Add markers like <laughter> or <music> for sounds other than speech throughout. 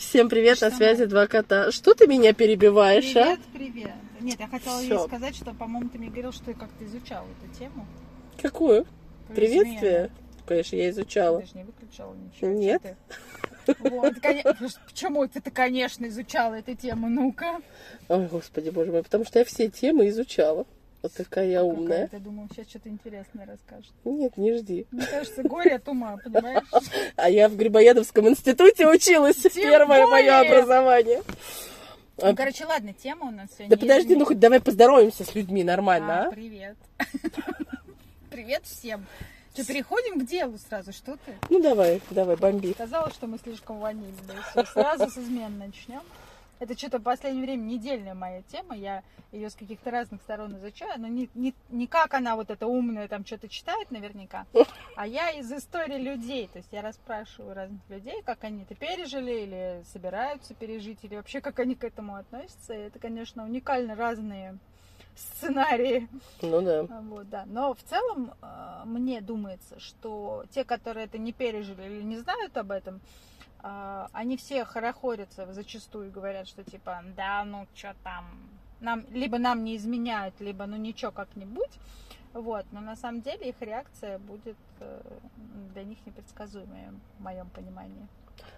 Всем привет, Что на связи два кота. Что ты меня перебиваешь, а? Привет, привет. Нет, я хотела Всё. ей сказать, что, по-моему, ты мне говорил, что ты как-то изучал эту тему. Какую? Приветствие? измены. Конечно, я изучала. Ты же не выключала ничего. Нет. Вот, <laughs> Почему это ты, конечно, изучала эту тему? Ну-ка. Ой, господи, боже мой, потому что я все темы изучала. Вот такая я Какая умная. Ты думал, сейчас что-то интересное расскажешь. Нет, не жди. Мне кажется, горе от ума, понимаешь? А я в Грибоедовском институте училась. Тем Первое мое более. образование. А, Ну, короче, ладно, тема у нас сегодня. Да подожди, ну хоть давай поздороваемся с людьми нормально, А, а? привет. <laughs> Привет всем. Что, переходим к делу сразу, что ты? Ну давай, давай, бомби. Сказала, что мы слишком ванильные. Сразу с измен начнем. Это что-то в последнее время недельная моя тема. Я ее с каких-то разных сторон изучаю. Но не, не, не как она вот эта умная там что-то читает наверняка, а я из истории людей. То есть я расспрашиваю разных людей, как они это пережили или собираются пережить, или вообще как они к этому относятся. И это, конечно, уникально разные сценарии. Ну да. Вот, да. Но в целом э, мне думается, что те, которые это не пережили или не знают об этом, они все хорохорятся зачастую и говорят, что типа, да, ну что там, нам, либо нам не изменяют, либо ну ничего как-нибудь. Вот, но на самом деле их реакция будет э, для них непредсказуемой, в моем понимании.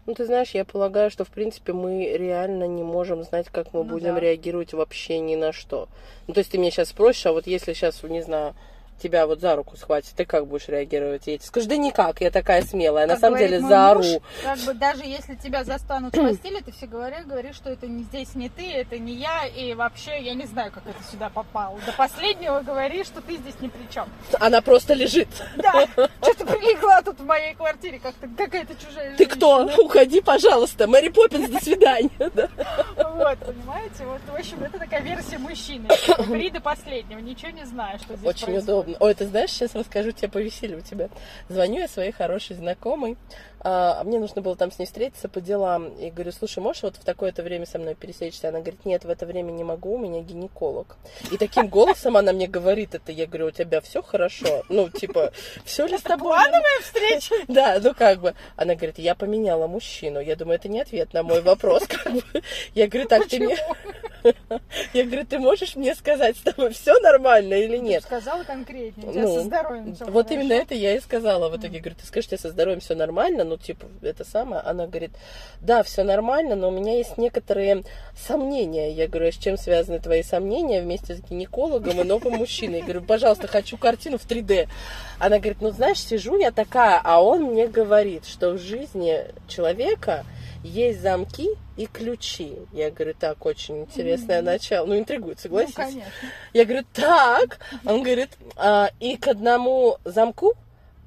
Ну, ты знаешь, я полагаю, что, в принципе, мы реально не можем знать, как мы Ну будем да. реагировать вообще ни на что. Ну, то есть ты меня сейчас спросишь, а вот если сейчас, не знаю, тебя вот за руку схватит, ты как будешь реагировать? Я тебе скажу, да никак, я такая смелая, на Как самом говорит деле заору. муж, как бы даже если тебя застанут <clears throat> в постели, ты все говоришь, говоришь, что это не здесь не ты, это не я, и вообще я не знаю, как это сюда попало. До последнего говори, что ты здесь ни при чем. Она просто лежит. Да, что-то прилегла тут в моей квартире, как-то какая-то чужая Ты кто? женщина. Уходи, пожалуйста. Мэри Поппинс, до свидания. <laughs> Да. Вот, понимаете? Вот, в общем, это такая версия мужчины. Ври до последнего, ничего не знаю, что здесь Очень удобно. Ой, ты знаешь, сейчас расскажу тебе повеселее у тебя. Звоню я своей хорошей знакомой, а мне нужно было там с ней встретиться по делам. И говорю, слушай, можешь вот в такое-то время со мной пересечься? Она говорит, нет, в это время не могу, у меня гинеколог. И таким голосом она мне говорит это. Я говорю, у тебя все хорошо? Ну, типа, все ли с тобой? Плановая встреча? <laughs> Да, ну как бы. Она говорит, я поменяла мужчину. Я думаю, это не ответ на мой вопрос. Я говорю, так, ты мне... <laughs> Я говорю, ты можешь мне сказать, с тобой все нормально или нет? Сказала конкретнее, у тебя Ну, со здоровьем всё Вот хорошо. именно это я и сказала в итоге. Говорю, ты скажешь, тебе со здоровьем все нормально, ну, типа, это самое. Она говорит, да, все нормально, но у меня есть некоторые сомнения. Я говорю, а с чем связаны твои сомнения вместе с гинекологом и новым мужчиной? Я говорю, пожалуйста, хочу картину в 3D. Она говорит, ну, знаешь, сижу я такая, а он мне говорит, что в жизни человека есть замки и ключи. Я говорю, так, очень интересное начало. Ну, интригует, Ну, согласись? конечно. Я говорю, так. Он говорит, «А, и к одному замку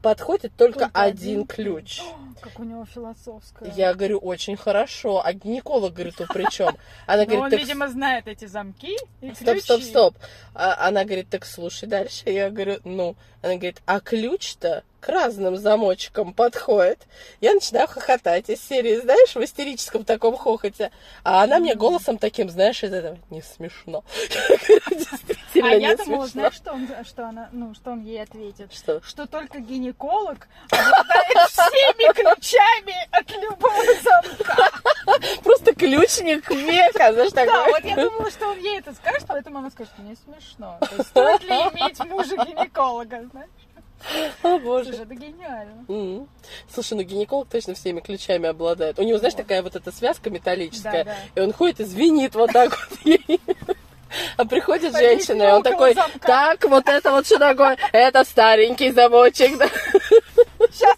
подходит только, Только один, один ключ. Как у него философская. Я говорю, очень хорошо. А гинеколог говорит, тут при чем? Она Но говорит, он, так видимо, знает эти замки и стоп, ключи. стоп, стоп. А она говорит, так слушай дальше. Я говорю, ну. Она говорит, а ключ-то к разным замочкам подходит. Я начинаю хохотать из серии, знаешь, в истерическом таком хохоте. А она мне голосом таким, знаешь, из этого, не смешно. <laughs> А я думала, знаешь, что он, что она, ну, что он ей ответит? Что? Что только гинеколог обладает всеми ключами от любого замка. <laughs> Просто ключник века, знаешь, Да, такой. вот я думала, что он ей это скажет, поэтому она скажет, не смешно. Стоит ли иметь мужа гинеколога, знаешь? О, боже. Слушай, это гениально. М. Слушай, ну гинеколог точно всеми ключами обладает. У него, знаешь, такая вот эта связка металлическая. Да, И да. он ходит и звенит вот так вот. <laughs> А приходит женщина, и он такой, замка. так, вот это вот что такое? Это старенький замочек. да». Сейчас,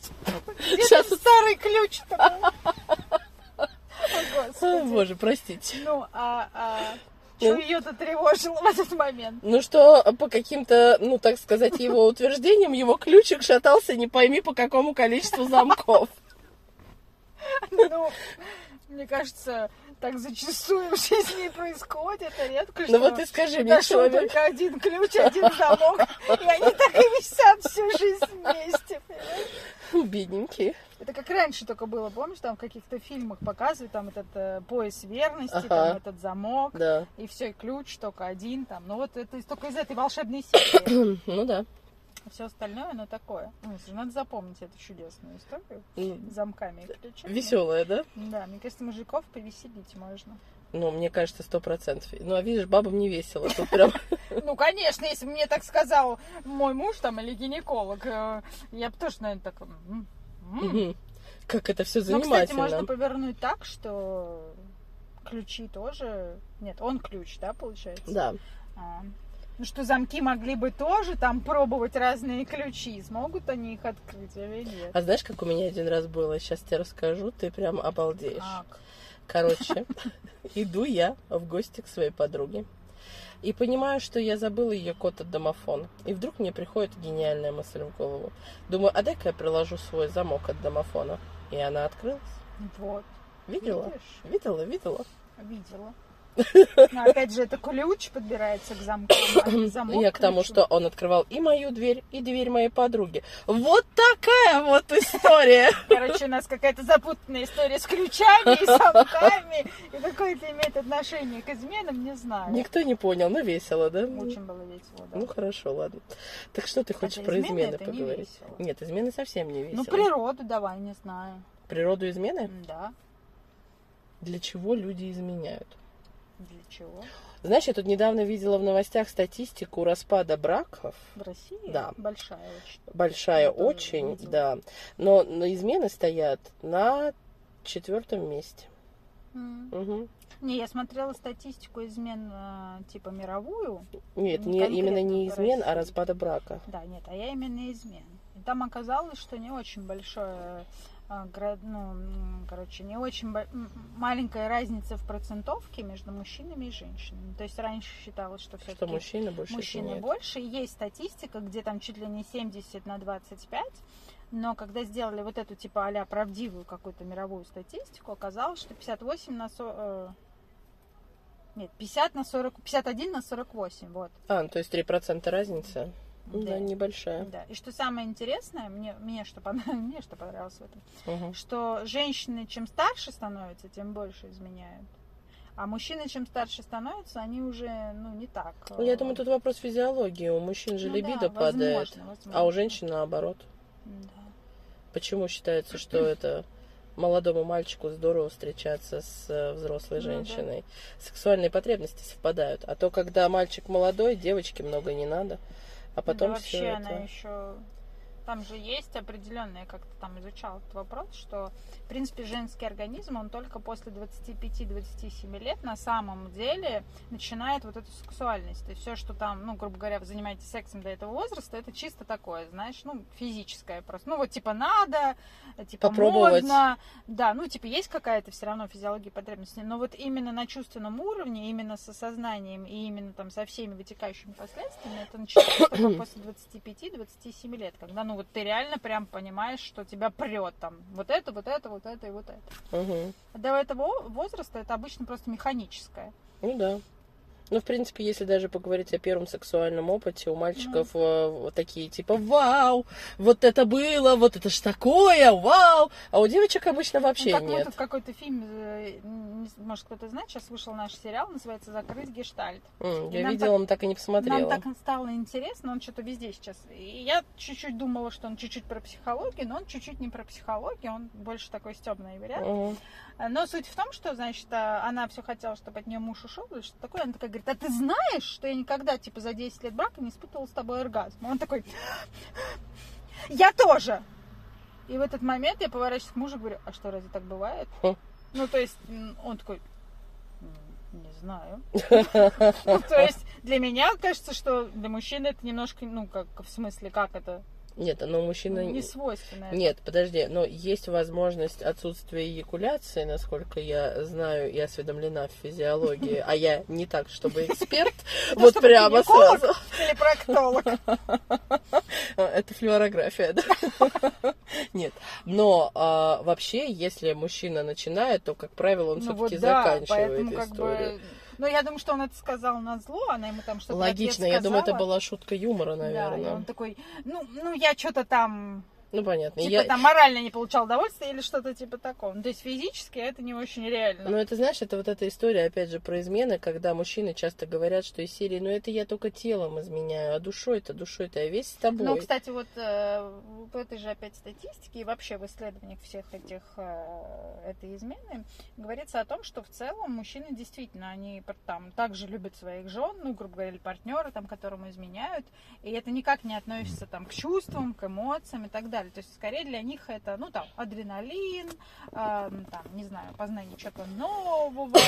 Сейчас. <laughs> старый ключ? <laughs> О. Боже, простите. Ну, а, а что Ну. ее-то тревожило в этот момент? Ну что, по каким-то, ну так сказать, его утверждениям, его ключик шатался не пойми по какому количеству замков. <laughs> Ну, мне кажется, так зачастую в жизни происходит, а редко Ну вот и скажи мне, человек. только один ключ, один замок, и они так и висят всю жизнь вместе. понимаешь? Бедненький. Это как раньше только было, помнишь, там в каких-то фильмах показывают, там этот э, пояс верности, Ага. там этот замок, Да. и все, и ключ только один там. Ну вот это только из этой волшебной серии. <coughs> Ну да. А все остальное, оно такое. Ну, надо запомнить эту чудесную историю с замками и ключами. Веселая, да? Да, мне кажется, мужиков повеселить можно. Ну, мне кажется, сто процентов. Ну, а видишь, бабам не весело. Тут прям... <laughs> Ну, конечно, если бы мне так сказал мой муж там или гинеколог, э, я бы тоже, наверное, так... Как это все Ну, кстати, можно занимательно. повернуть так, что ключи тоже... Нет, он ключ, да, получается? Да. Ну, что замки могли бы тоже там пробовать разные ключи. Смогут они их открыть или нет? А знаешь, как у меня один раз было? Сейчас тебе расскажу, ты прям обалдеешь. Как? Короче, <laughs> иду я в гости к своей подруге. И понимаю, что я забыла ее код от домофона. И вдруг мне приходит гениальная мысль в голову. Думаю, а дай-ка я приложу свой замок от домофона. И она открылась. Вот. Видела? Видишь? Видела, видела. Видела. Но опять же, это ключ подбирается к замкам, а не <coughs> замок Я к тому, ключу. что он открывал и мою дверь, и дверь моей подруги. Вот такая вот история. <laughs> Короче, у нас какая-то запутанная история с ключами и замками. И какое это имеет отношение к изменам, не знаю. Никто не понял, но весело, да? Очень было весело, да. Ну хорошо, ладно. Так что ты хочешь Хотя про измены измены не поговорить? весело. Нет, измены совсем не весело. Ну, природу давай, не знаю. Природу измены? Да. Для чего люди изменяют? Для чего? Знаешь, я тут недавно видела в новостях статистику распада браков. В России? Да. Большая очень. Большая тоже очень, видела. да. Но, но измены стоят на четвертом месте. М. Мгм. Не, я смотрела статистику измен э, типа мировую. Нет, Не не, именно не измен, а распада брака. Да, нет, а я именно измен. И там оказалось, что не очень большое, ну, м, короче, не очень маленькая разница в процентовке между мужчинами и женщинами. То есть раньше считалось, что все Что мужчины больше мужчины больше. Есть статистика, где там чуть ли не 70 на 25. Но когда сделали вот эту типа а правдивую какую-то мировую статистику, оказалось, что 58 на 40... Нет, 50 на 40... 51 на 48, вот. А, ну, то есть 3% разница. Да, Да. небольшая. Да. И что самое интересное, мне, мне, что, понравилось, <laughs> мне что понравилось в этом, Мгм. что женщины, чем старше становятся, тем больше изменяют. А мужчины, чем старше становятся, они уже, ну, не так. Ну, Я э, думаю, тут вопрос физиологии. У мужчин же ну либидо да, падает, возможно, возможно. а у женщин наоборот. Да. Почему считается, что это молодому мальчику здорово встречаться с э, взрослой Ну да. женщиной? Сексуальные потребности совпадают. А то, когда мальчик молодой, девочке много не надо. А потом да все вообще это... она еще... Там же есть определенные, как-то там изучал этот вопрос, что, в принципе, женский организм, он только после 25-27 лет на самом деле начинает вот эту сексуальность. То есть все, что там, ну, грубо говоря, вы занимаетесь сексом до этого возраста, это чисто такое, знаешь, ну, физическое просто. Ну, вот типа надо, типа Попробовать. модно. Да, ну, типа есть какая-то все равно физиология потребности, но вот именно на чувственном уровне, именно с осознанием и именно там со всеми вытекающими последствиями, это начинается только <coughs> после 25-27 лет, когда, ну, вот ты реально прям понимаешь, что тебя прет там вот это, вот это, вот это и вот это. Мгм. До этого возраста это обычно просто механическое. Ну да. Ну, в принципе, если даже поговорить о первом сексуальном опыте, у мальчиков э, вот такие типа «Вау! Вот это было! Вот это ж такое! Вау!» А у девочек обычно вообще ну, как нет. тут какой-то фильм, э, может кто-то знает, сейчас вышел наш сериал, называется «Закрыть гештальт». И Я видела, но так и не посмотрела. Нам так стало интересно, он что-то везде сейчас. И я чуть-чуть думала, что он чуть-чуть про психологию, но он чуть-чуть не про психологию, он больше такой стебный вариант. Мгм. Но суть в том, что, значит, а, она все хотела, чтобы от нее муж ушел, или что такое. Она такая говорит, а ты знаешь, что я никогда, типа, за 10 лет брака не испытывала с тобой оргазм? Он такой, я тоже. И в этот момент я поворачиваюсь к мужу и говорю, а что, разве так бывает? Ну, то есть, он такой, «М, не знаю. <laughs> Ну, То есть, для меня кажется, что для мужчины это немножко, ну, как, в смысле, как это? Нет, но мужчина... Не свойственно. это. Нет, подожди, но есть возможность отсутствия эякуляции, насколько я знаю и осведомлена в физиологии, а я не так, чтобы эксперт, Это <laughs> вот прямо сразу. Или проктолог. <laughs> Это флюорография, да? <laughs> Нет. Но а, вообще, если мужчина начинает, то, как правило, он Ну все-таки заканчивает историю. Ну, я думаю, что он это сказал на зло, она ему там что-то Логично, я думаю, это была шутка юмора, Да, и наверное. он такой, ну, ну я что-то там Ну, понятно. Типа Я- там морально не получал удовольствия или что-то типа такого. Ну, то есть физически это не очень реально. Ну, это, знаешь, это вот эта история, опять же, про измены, когда мужчины часто говорят, что из серии, ну, это я только телом изменяю, а душой-то, душой-то я весь с тобой. Ну, кстати, вот э, в этой же опять статистике и вообще в исследованиях всех этих э, этой измены говорится о том, что в целом мужчины действительно, они там также любят своих жен, ну, грубо говоря, или партнера, там, которому изменяют, и это никак не относится там к чувствам, к эмоциям и так далее. То есть, скорее для них это, ну, там, адреналин, э, там, не знаю, познание чего-то нового,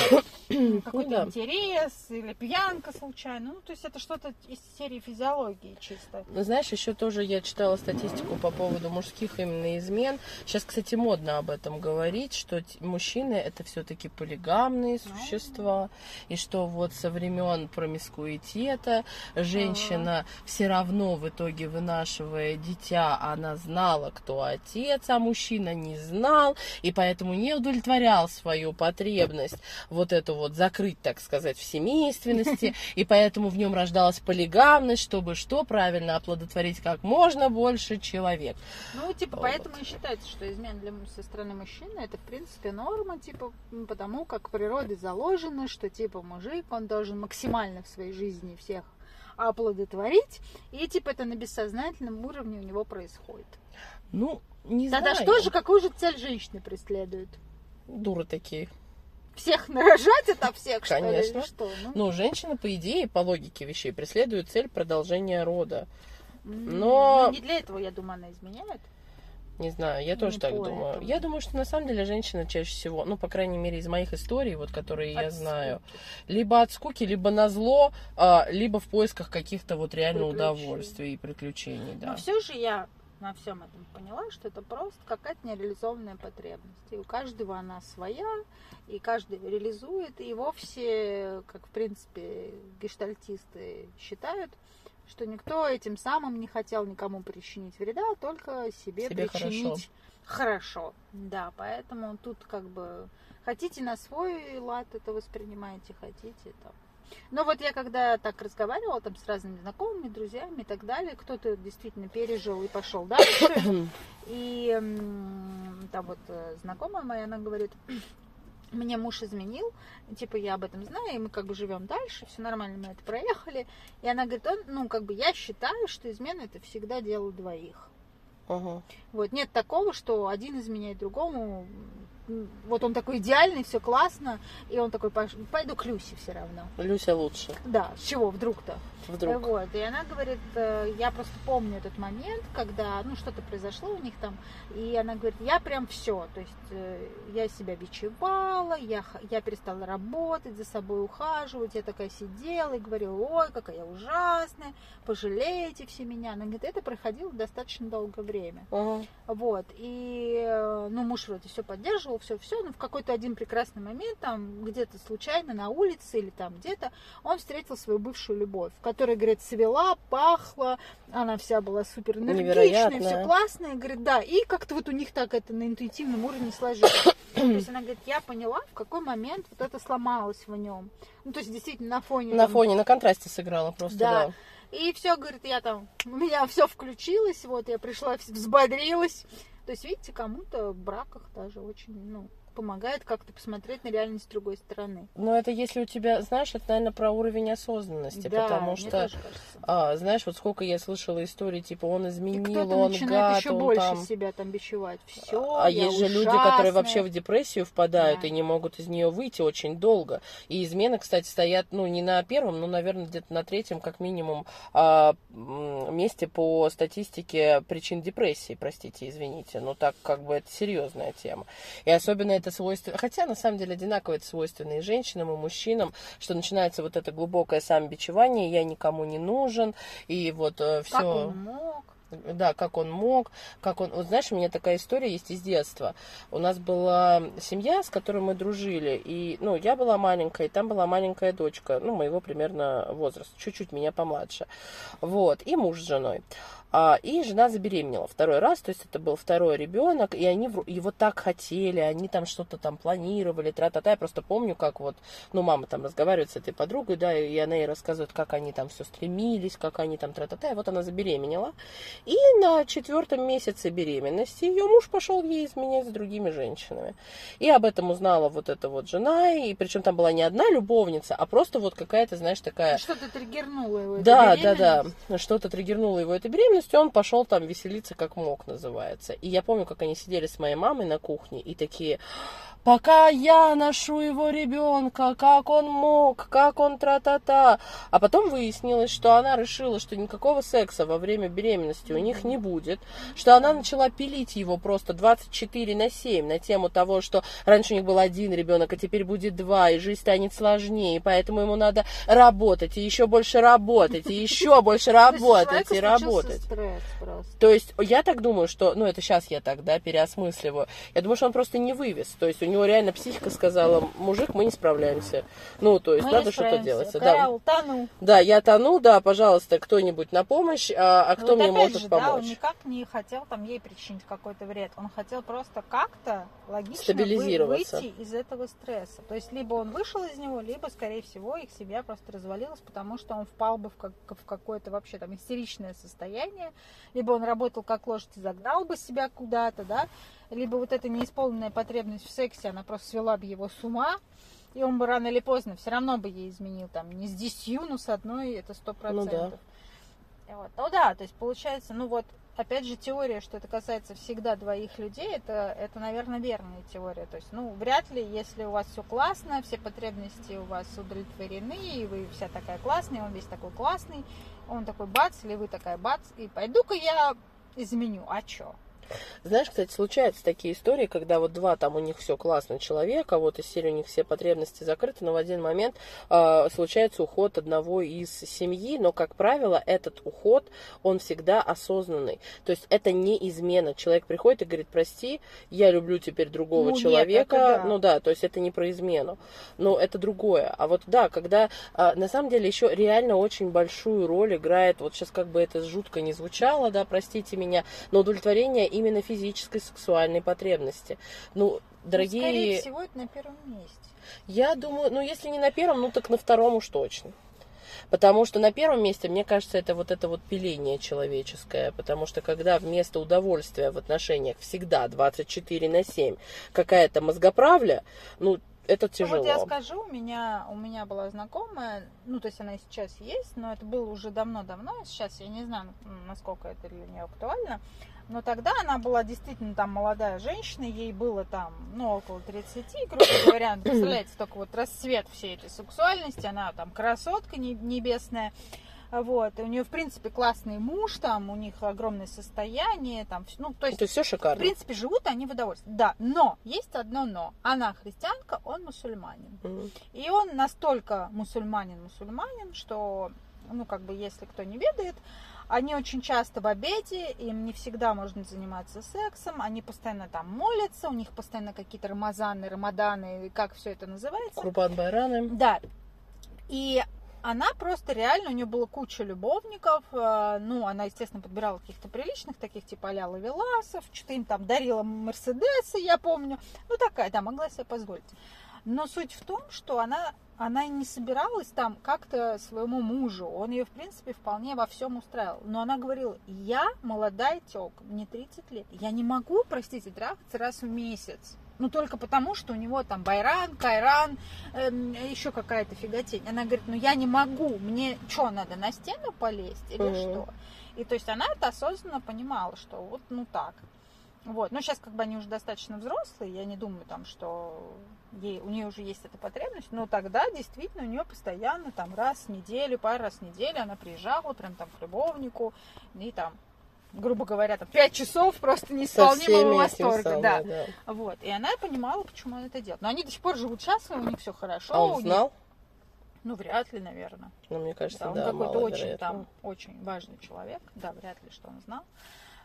<coughs> какой-то да. интерес или пьянка случайно. Ну, то есть это что-то из серии физиологии чисто. Ну, знаешь, еще тоже я читала статистику по поводу мужских именно измен. Сейчас, кстати, модно об этом говорить, что мужчины это все-таки полигамные Ну. существа, и что вот со времен промискуитета женщина все равно в итоге вынашивая дитя, она знала, кто отец, а мужчина не знал, и поэтому не удовлетворял свою потребность вот эту вот закрыть, так сказать, в семейственности, <laughs> и поэтому в нем рождалась полигамность, чтобы что правильно оплодотворить как можно больше человек. Ну, типа, Вот. поэтому и считается, что измена для, со стороны мужчины это, в принципе, норма, типа, потому как природой заложено, что, типа, мужик, он должен максимально в своей жизни всех оплодотворить, и, типа, это на бессознательном уровне у него происходит. Ну, не Тогда знаю. что же, какую же цель женщины преследует? Дуры такие. Всех нарожать это всех, что ли, Конечно. что? Ну, Ну, женщина, по идее, по логике вещей, преследует цель продолжения рода. но- ну, не для этого, я думаю, она изменяет. Не знаю, я тоже Не так думаю. Я думаю, что на самом деле женщина чаще всего, ну, по крайней мере, из моих историй, вот, которые я От знаю, скуки. либо от скуки, либо на зло, а, либо в поисках каких-то вот реально удовольствий и приключений, да. Но все же я на всем этом поняла, что это просто какая-то нереализованная потребность. И у каждого она своя, и каждый реализует. И вовсе, как в принципе гештальтисты считают, что никто этим самым не хотел никому причинить вреда, а только себе, Себе причинить хорошо. Да, поэтому тут как бы хотите на свой лад это воспринимаете, хотите там. Но вот я когда так разговаривала там с разными знакомыми, друзьями и так далее, кто-то действительно пережил и пошел дальше. <coughs> И там вот э, знакомая моя, она говорит, мне муж изменил, типа я об этом знаю, и мы как бы живем дальше, все нормально, мы это проехали. И она говорит, он, ну как бы я считаю, что измена это всегда дело двоих. Ага. Вот нет такого, что один изменяет другому. Вот он такой идеальный, все классно, и он такой, «Пош- пойду к Люсе все равно. Люся лучше. Да, с чего вдруг-то? Вдруг. Вот, и она говорит, э, я просто помню этот момент, когда, ну, что-то произошло у них там, и она говорит, я прям все, то есть э, я себя бичевала, я, я перестала работать, за собой ухаживать, я такая сидела и говорила, ой, какая я ужасная, пожалейте все меня. Она говорит, это проходило достаточно долгое время. Ага. Вот, и, э, ну, муж вроде все поддерживал, все-все, но в какой-то один прекрасный момент, там, где-то случайно на улице или там где-то, он встретил свою бывшую любовь, которая, говорит, цвела, пахла, она вся была супер энергичная, все классное, говорит, да, и как-то вот у них так это на интуитивном уровне сложилось. То есть она говорит, я поняла, в какой момент вот это сломалось в нем. Ну, то есть действительно на фоне... На там, фоне, на контрасте сыграла просто, Да. да. и все, говорит, я там, у меня все включилось, вот, я пришла, взбодрилась. То есть, видите, кому-то в браках даже очень, ну, помогает как-то посмотреть на реальность с другой стороны. Но это если у тебя, знаешь, это, наверное, про уровень осознанности, да, потому что, а, знаешь, вот сколько я слышала историй, типа, он изменил, он начинает гад, еще он больше там... себя там бичевать. Все, А есть же люди, которые вообще в депрессию впадают Да. и не могут из нее выйти очень долго. И измены, кстати, стоят, ну, не на первом, но, наверное, где-то на третьем, как минимум, а, месте по статистике причин депрессии, простите, извините. Но так как бы это серьезная тема. И особенно это свойственно, хотя на самом деле одинаково это свойственно и женщинам, и мужчинам, что начинается вот это глубокое самобичевание, я никому не нужен, и вот все... Как он мог? Да, как он мог, как он... Вот знаешь, у меня такая история есть из детства. У нас была семья, с которой мы дружили, и, ну, я была маленькая, и там была маленькая дочка, ну, моего примерно возраста, чуть-чуть меня помладше. Вот, и муж с женой. А, и жена забеременела второй раз, то есть это был второй ребенок, и они его так хотели, они там что-то там планировали, тра-та-та. Я просто помню, как вот, ну, мама там разговаривает с этой подругой, да, и она ей рассказывает, как они там все стремились, как они там тра-та-та. И вот она забеременела. И на четвертом месяце беременности ее муж пошел ей изменять с другими женщинами. И об этом узнала вот эта вот жена, и причем там была не одна любовница, а просто вот какая-то, знаешь, такая... Что-то триггернуло его. Да, да, да. Что-то триггернуло его эта беременность беременностью он пошел там веселиться как мог, называется. И я помню, как они сидели с моей мамой на кухне и такие, пока я ношу его ребенка, как он мог, как он тра-та-та. А потом выяснилось, что она решила, что никакого секса во время беременности у них не будет, что она начала пилить его просто 24 на 7 на тему того, что раньше у них был один ребенок, а теперь будет два, и жизнь станет сложнее, поэтому ему надо работать, и еще больше работать, и еще больше <laughs> работать, и работать. То есть я так думаю, что, ну это сейчас я так, да, переосмысливаю, я думаю, что он просто не вывез, то есть у него реально психика сказала, мужик, мы не справляемся. Ну, то есть мы надо что-то делать. Коралл, да. тону. Да, я тону, да, пожалуйста, кто-нибудь на помощь, а, а кто вот мне может же, помочь? Да, он никак не хотел там ей причинить какой-то вред. Он хотел просто как-то логично Стабилизироваться. выйти из этого стресса. То есть либо он вышел из него, либо, скорее всего, их семья просто развалилась, потому что он впал бы в, как, в какое-то вообще там истеричное состояние, либо он работал как лошадь и загнал бы себя куда-то, да, либо вот эта неисполненная потребность в сексе, она просто свела бы его с ума, и он бы рано или поздно все равно бы ей изменил, там, не с десятью, но с одной, это сто процентов. Ну да. Вот. Ну да, то есть получается, ну вот, опять же, теория, что это касается всегда двоих людей, это, это, наверное, верная теория. То есть, ну, вряд ли, если у вас все классно, все потребности у вас удовлетворены, и вы вся такая классная, он весь такой классный, он такой бац, или вы такая бац, и пойду-ка я изменю, а чё? Знаешь, кстати, случаются такие истории, когда вот два там у них все классно человека, вот из серии у них все потребности закрыты, но в один момент э, случается уход одного из семьи, но, как правило, этот уход, он всегда осознанный. То есть это не измена. Человек приходит и говорит, прости, я люблю теперь другого ну, человека. Нет, да. Ну да, то есть это не про измену. Но это другое. А вот да, когда э, на самом деле еще реально очень большую роль играет, вот сейчас как бы это жутко не звучало, да, простите меня, но удовлетворение именно физической сексуальной потребности. Ну, дорогие... Ну, скорее всего, это на первом месте. Я думаю, ну, если не на первом, ну, так на втором уж точно. Потому что на первом месте, мне кажется, это вот это вот пиление человеческое. Потому что когда вместо удовольствия в отношениях всегда 24 на 7 какая-то мозгоправля, ну, это тяжело. Ну, вот я скажу, у меня, у меня была знакомая, ну, то есть она и сейчас есть, но это было уже давно-давно, сейчас я не знаю, насколько это для нее актуально. Но тогда она была действительно там молодая женщина, ей было там, ну, около 30, грубо говоря. <clears throat> Представляете, только вот расцвет всей этой сексуальности, она там красотка небесная. Вот, и у нее, в принципе, классный муж, там, у них огромное состояние, там, ну, то есть, то все шикарно. В принципе, живут они в удовольствии. Да, но, есть одно но. Она христианка, он мусульманин. Mm. И он настолько мусульманин-мусульманин, что, ну, как бы, если кто не ведает, они очень часто в обеде, им не всегда можно заниматься сексом, они постоянно там молятся, у них постоянно какие-то рамазаны, рамаданы, как все это называется. Курбан Байраны. Да. И она просто реально, у нее было куча любовников, э, ну, она, естественно, подбирала каких-то приличных, таких типа а Лавеласов, что-то им там дарила Мерседесы, я помню, ну, такая, да, могла себе позволить. Но суть в том, что она она не собиралась там как-то своему мужу. Он ее, в принципе, вполне во всем устраивал. Но она говорила, я молодая тёлка, мне 30 лет. Я не могу, простите, трахаться раз в месяц. Ну, только потому, что у него там Байран, Кайран, эм, еще какая-то фиготень. Она говорит, ну, я не могу, мне что, надо на стену полезть или mm-hmm. что? И то есть она это осознанно понимала, что вот, ну, так. Вот. Но сейчас как бы они уже достаточно взрослые, я не думаю там, что ей, у нее уже есть эта потребность, но тогда действительно у нее постоянно там раз в неделю, пару раз в неделю она приезжала прям там к любовнику и там грубо говоря, там, пять часов просто неисполнимого восторга. Да. да. Вот. И она понимала, почему он это делает. Но они до сих пор живут счастливо, у них все хорошо. А он знал? Них... Ну, вряд ли, наверное. Ну, мне кажется, да. Он да, какой-то очень там, очень важный человек. Да, вряд ли, что он знал.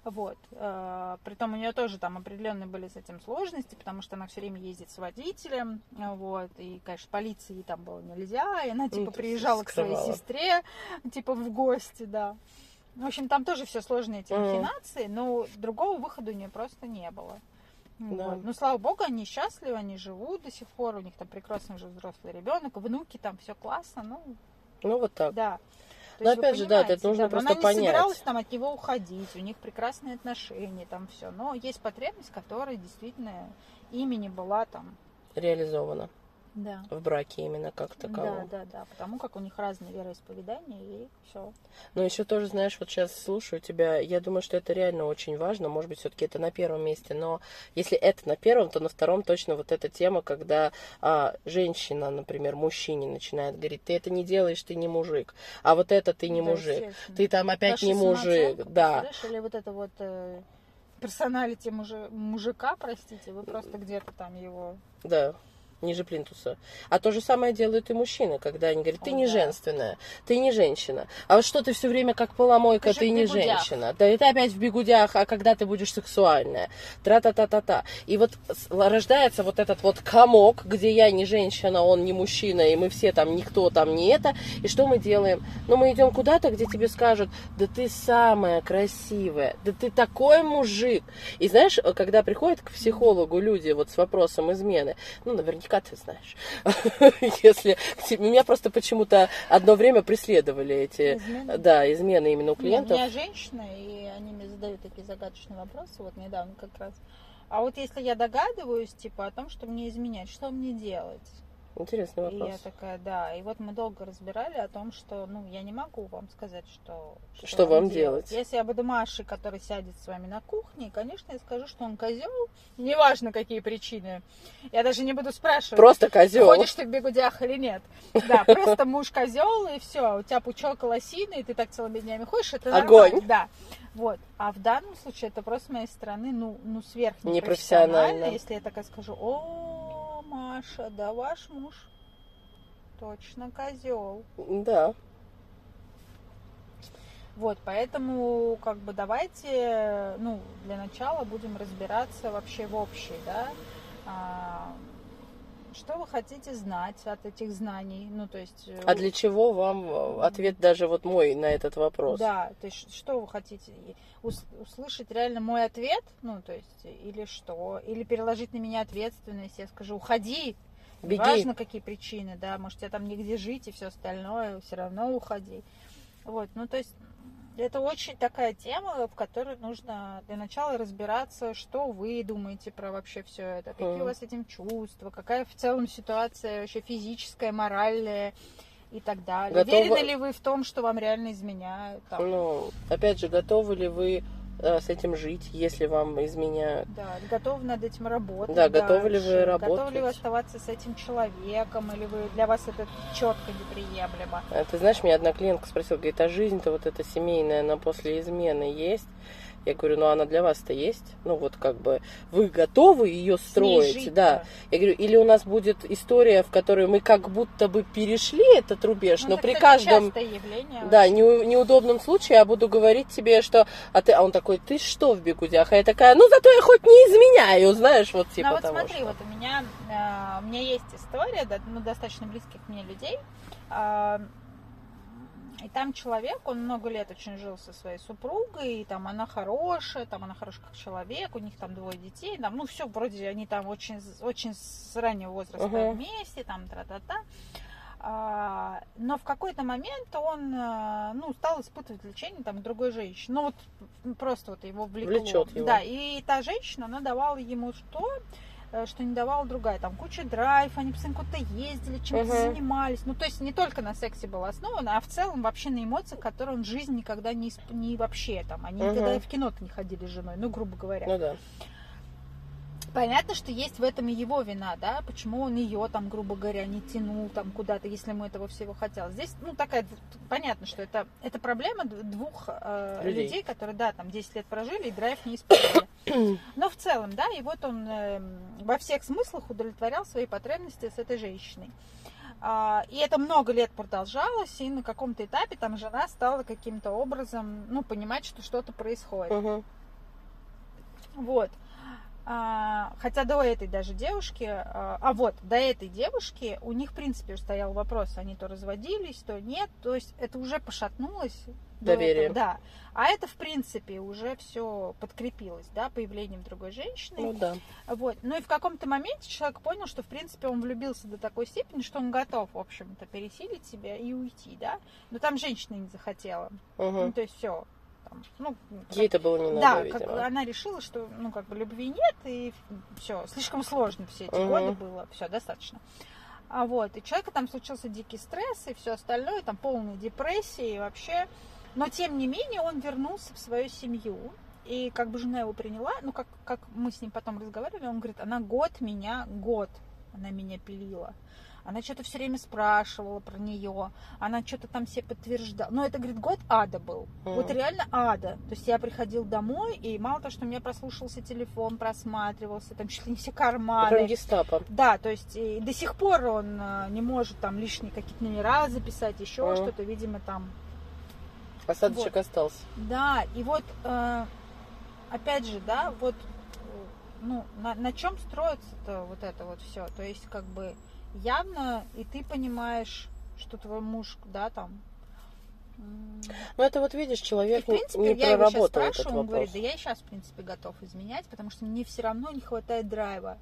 Вот. Э, притом у нее тоже там определенные были с этим сложности, потому что она все время ездит с водителем, вот, и, конечно, полиции там было нельзя, и она, типа, ну, приезжала к своей сестре, типа, в гости, да. В общем, там тоже все сложные эти махинации, но другого выхода у нее просто не было. Да. Вот. Ну, слава богу, они счастливы, они живут до сих пор, у них там прекрасный уже взрослый ребенок, внуки там все классно, ну, Ну, вот так. да. То Но есть опять же, да, это нужно но просто она не понять. собиралась там от него уходить, у них прекрасные отношения, там все. Но есть потребность, которая действительно ими не была там. Реализовано Да. в браке именно как таковом. Да, да, да, потому как у них разные вероисповедания и все. Но еще тоже, знаешь, вот сейчас слушаю тебя, я думаю, что это реально очень важно. Может быть, все-таки это на первом месте, но если это на первом, то на втором точно вот эта тема, когда а, женщина, например, мужчине начинает говорить, ты это не делаешь, ты не мужик, а вот это ты не Да, мужик, ты там опять Ваша не мужик, да. Или вот это вот э, персоналити мужи- мужика, простите, вы просто где-то там его... Да, ниже плинтуса. А то же самое делают и мужчины, когда они говорят, ты О, не да. женственная, ты не женщина. А вот что ты все время как поломойка, Ты ты не женщина. Да и ты опять в бегудях, а когда ты будешь сексуальная. Тра-та-та-та-та. И вот рождается вот этот вот комок, где я не женщина, он не мужчина, и мы все там никто там не это. И что мы делаем? Ну, мы идем куда-то, где тебе скажут, да ты самая красивая, да ты такой мужик. И знаешь, когда приходят к психологу люди вот с вопросом измены, ну, наверняка ты знаешь, <laughs> если меня просто почему-то одно время преследовали эти, Измены? да, измены именно у Нет, клиентов. у меня женщина, и они мне задают такие загадочные вопросы, вот недавно как раз. А вот если я догадываюсь, типа, о том, что мне изменять, что мне делать? Интересный И я вопрос. такая, да. И вот мы долго разбирали о том, что, ну, я не могу вам сказать, что... Что вам делать? Если я буду Машей, который сядет с вами на кухне, конечно, я скажу, что он козел. Неважно, какие причины. Я даже не буду спрашивать. Просто козел. Ходишь ты в бегудях или нет. Да, просто муж козел, и все. У тебя пучок лосины, и ты так целыми днями ходишь, это Огонь. Да. Вот. А в данном случае это просто с моей стороны, ну, ну сверх Непрофессионально. Если я такая скажу, о, Маша, да ваш муж точно козел. Да. Вот, поэтому, как бы, давайте, ну, для начала будем разбираться вообще в общей, да, а, что вы хотите знать от этих знаний, ну, то есть... э, А для чего вам э, ответ даже вот мой на этот вопрос? Да, то есть что вы хотите? Услышать реально мой ответ, ну, то есть, или что? Или переложить на меня ответственность, я скажу, уходи, Беги. Важно, какие причины, да, может, тебе там негде жить и все остальное, все равно уходи. Вот, ну, то есть, это очень такая тема, в которой нужно для начала разбираться, что вы думаете про вообще все это, какие Мгм. у вас с этим чувства, какая в целом ситуация вообще физическая, моральная и так далее. Готовы- Уверены ли вы в том, что вам реально изменяют? Там, Ну, опять же, готовы ли вы с этим жить, если вам изменяют? Да, готовы над этим работать. Да, готовы ли вы дальше? Готовы ли работать? вы оставаться с этим человеком, или вы для вас это четко неприемлемо? А Ты знаешь, меня одна клиентка спросила, говорит, а жизнь-то вот эта семейная, она после измены есть? Я говорю, ну она для вас-то есть? Ну вот как бы вы готовы ее строить, жить-то. да? Я говорю, или у нас будет история, в которой мы как будто бы перешли этот рубеж, Ну, но при каждом явление. да, неу- неудобном случае я буду говорить тебе, что... А, ты, а он такой, ты что в бегудях? А я такая, ну зато я хоть не изменяю, знаешь, вот типа ну, вот того, смотри, что. вот у меня, э, у меня есть история, да, ну, достаточно близких мне людей. А, и там человек, он много лет очень жил со своей супругой, и там она хорошая, там она хорошая как человек, у них там двое детей, там, ну все, вроде они там очень, очень с раннего возраста Мгм. вместе, там тра-та-та. А, но в какой-то момент он, э, ну, стал испытывать влечение там к другой женщине. Ну, вот просто вот его влекло. Влечет его. Да, и та женщина, она давала ему то, э, что не давала другая. Там куча драйв, они постоянно куда-то ездили, чем-то Мгм. занимались. Ну, то есть не только на сексе было основано, а в целом вообще на эмоциях, которые он в жизни никогда не, исп- не вообще там. Они Мгм. никогда и в кино не ходили с женой, ну, грубо говоря. Ну да. Понятно, что есть в этом и его вина, да, почему он ее там, грубо говоря, не тянул там куда-то, если ему этого всего хотел. Здесь, ну, такая, понятно, что это, это проблема двух э, Людей. людей. которые, да, там 10 лет прожили и драйв не испытывали. <coughs> Но в целом, да, и вот он эм, во всех смыслах удовлетворял свои потребности с этой женщиной. А, И это много лет продолжалось, и на каком-то этапе там жена стала каким-то образом, ну, понимать, что что-то происходит. Мгм. Вот. А, хотя до этой даже девушки, а, а вот, до этой девушки у них, в принципе, стоял вопрос, они то разводились, то нет, то есть это уже пошатнулось до Доверие. этого, да. А это, в принципе, уже все подкрепилось, да, появлением другой женщины. Ну да. Вот. Ну и в каком-то моменте человек понял, что, в принципе, он влюбился до такой степени, что он готов, в общем-то, пересилить себя и уйти, да. Но там женщина не захотела. Угу. Ну, то есть все. Ну, Ей это было не надо, да, видимо. как она решила, что, ну, как бы любви нет, и все, слишком сложно все эти Мгм. годы было, все, достаточно. А вот, и человека там случился дикий стресс и все остальное, там полная депрессия и вообще. Но тем не менее он вернулся в свою семью. И как бы жена его приняла, ну как, как мы с ним потом разговаривали, он говорит, она год меня, год она меня пилила. Она что-то все время спрашивала про нее, она что-то там себе подтверждала. Но это, говорит, год ада был. Мгм. Вот реально ада. То есть я приходил домой, и мало того, что у меня прослушался телефон, просматривался, там чуть ли не все карманы. Прям гестапо. Да, то есть и до сих пор он э, не может там лишние какие-то номера записать, еще Мгм. что-то, видимо, там. Осадочек остался. Да, и вот э, опять же, да, вот э, ну, на, на чем строится-то вот это вот все? То есть, как бы явно и ты понимаешь, что твой муж, да, там. Ну, это вот видишь, и, человек в принципе, не я его сейчас проработал этот спрашиваю, он говорит, вопрос. да я и сейчас, в принципе, готов изменять, потому что мне все равно не хватает драйва.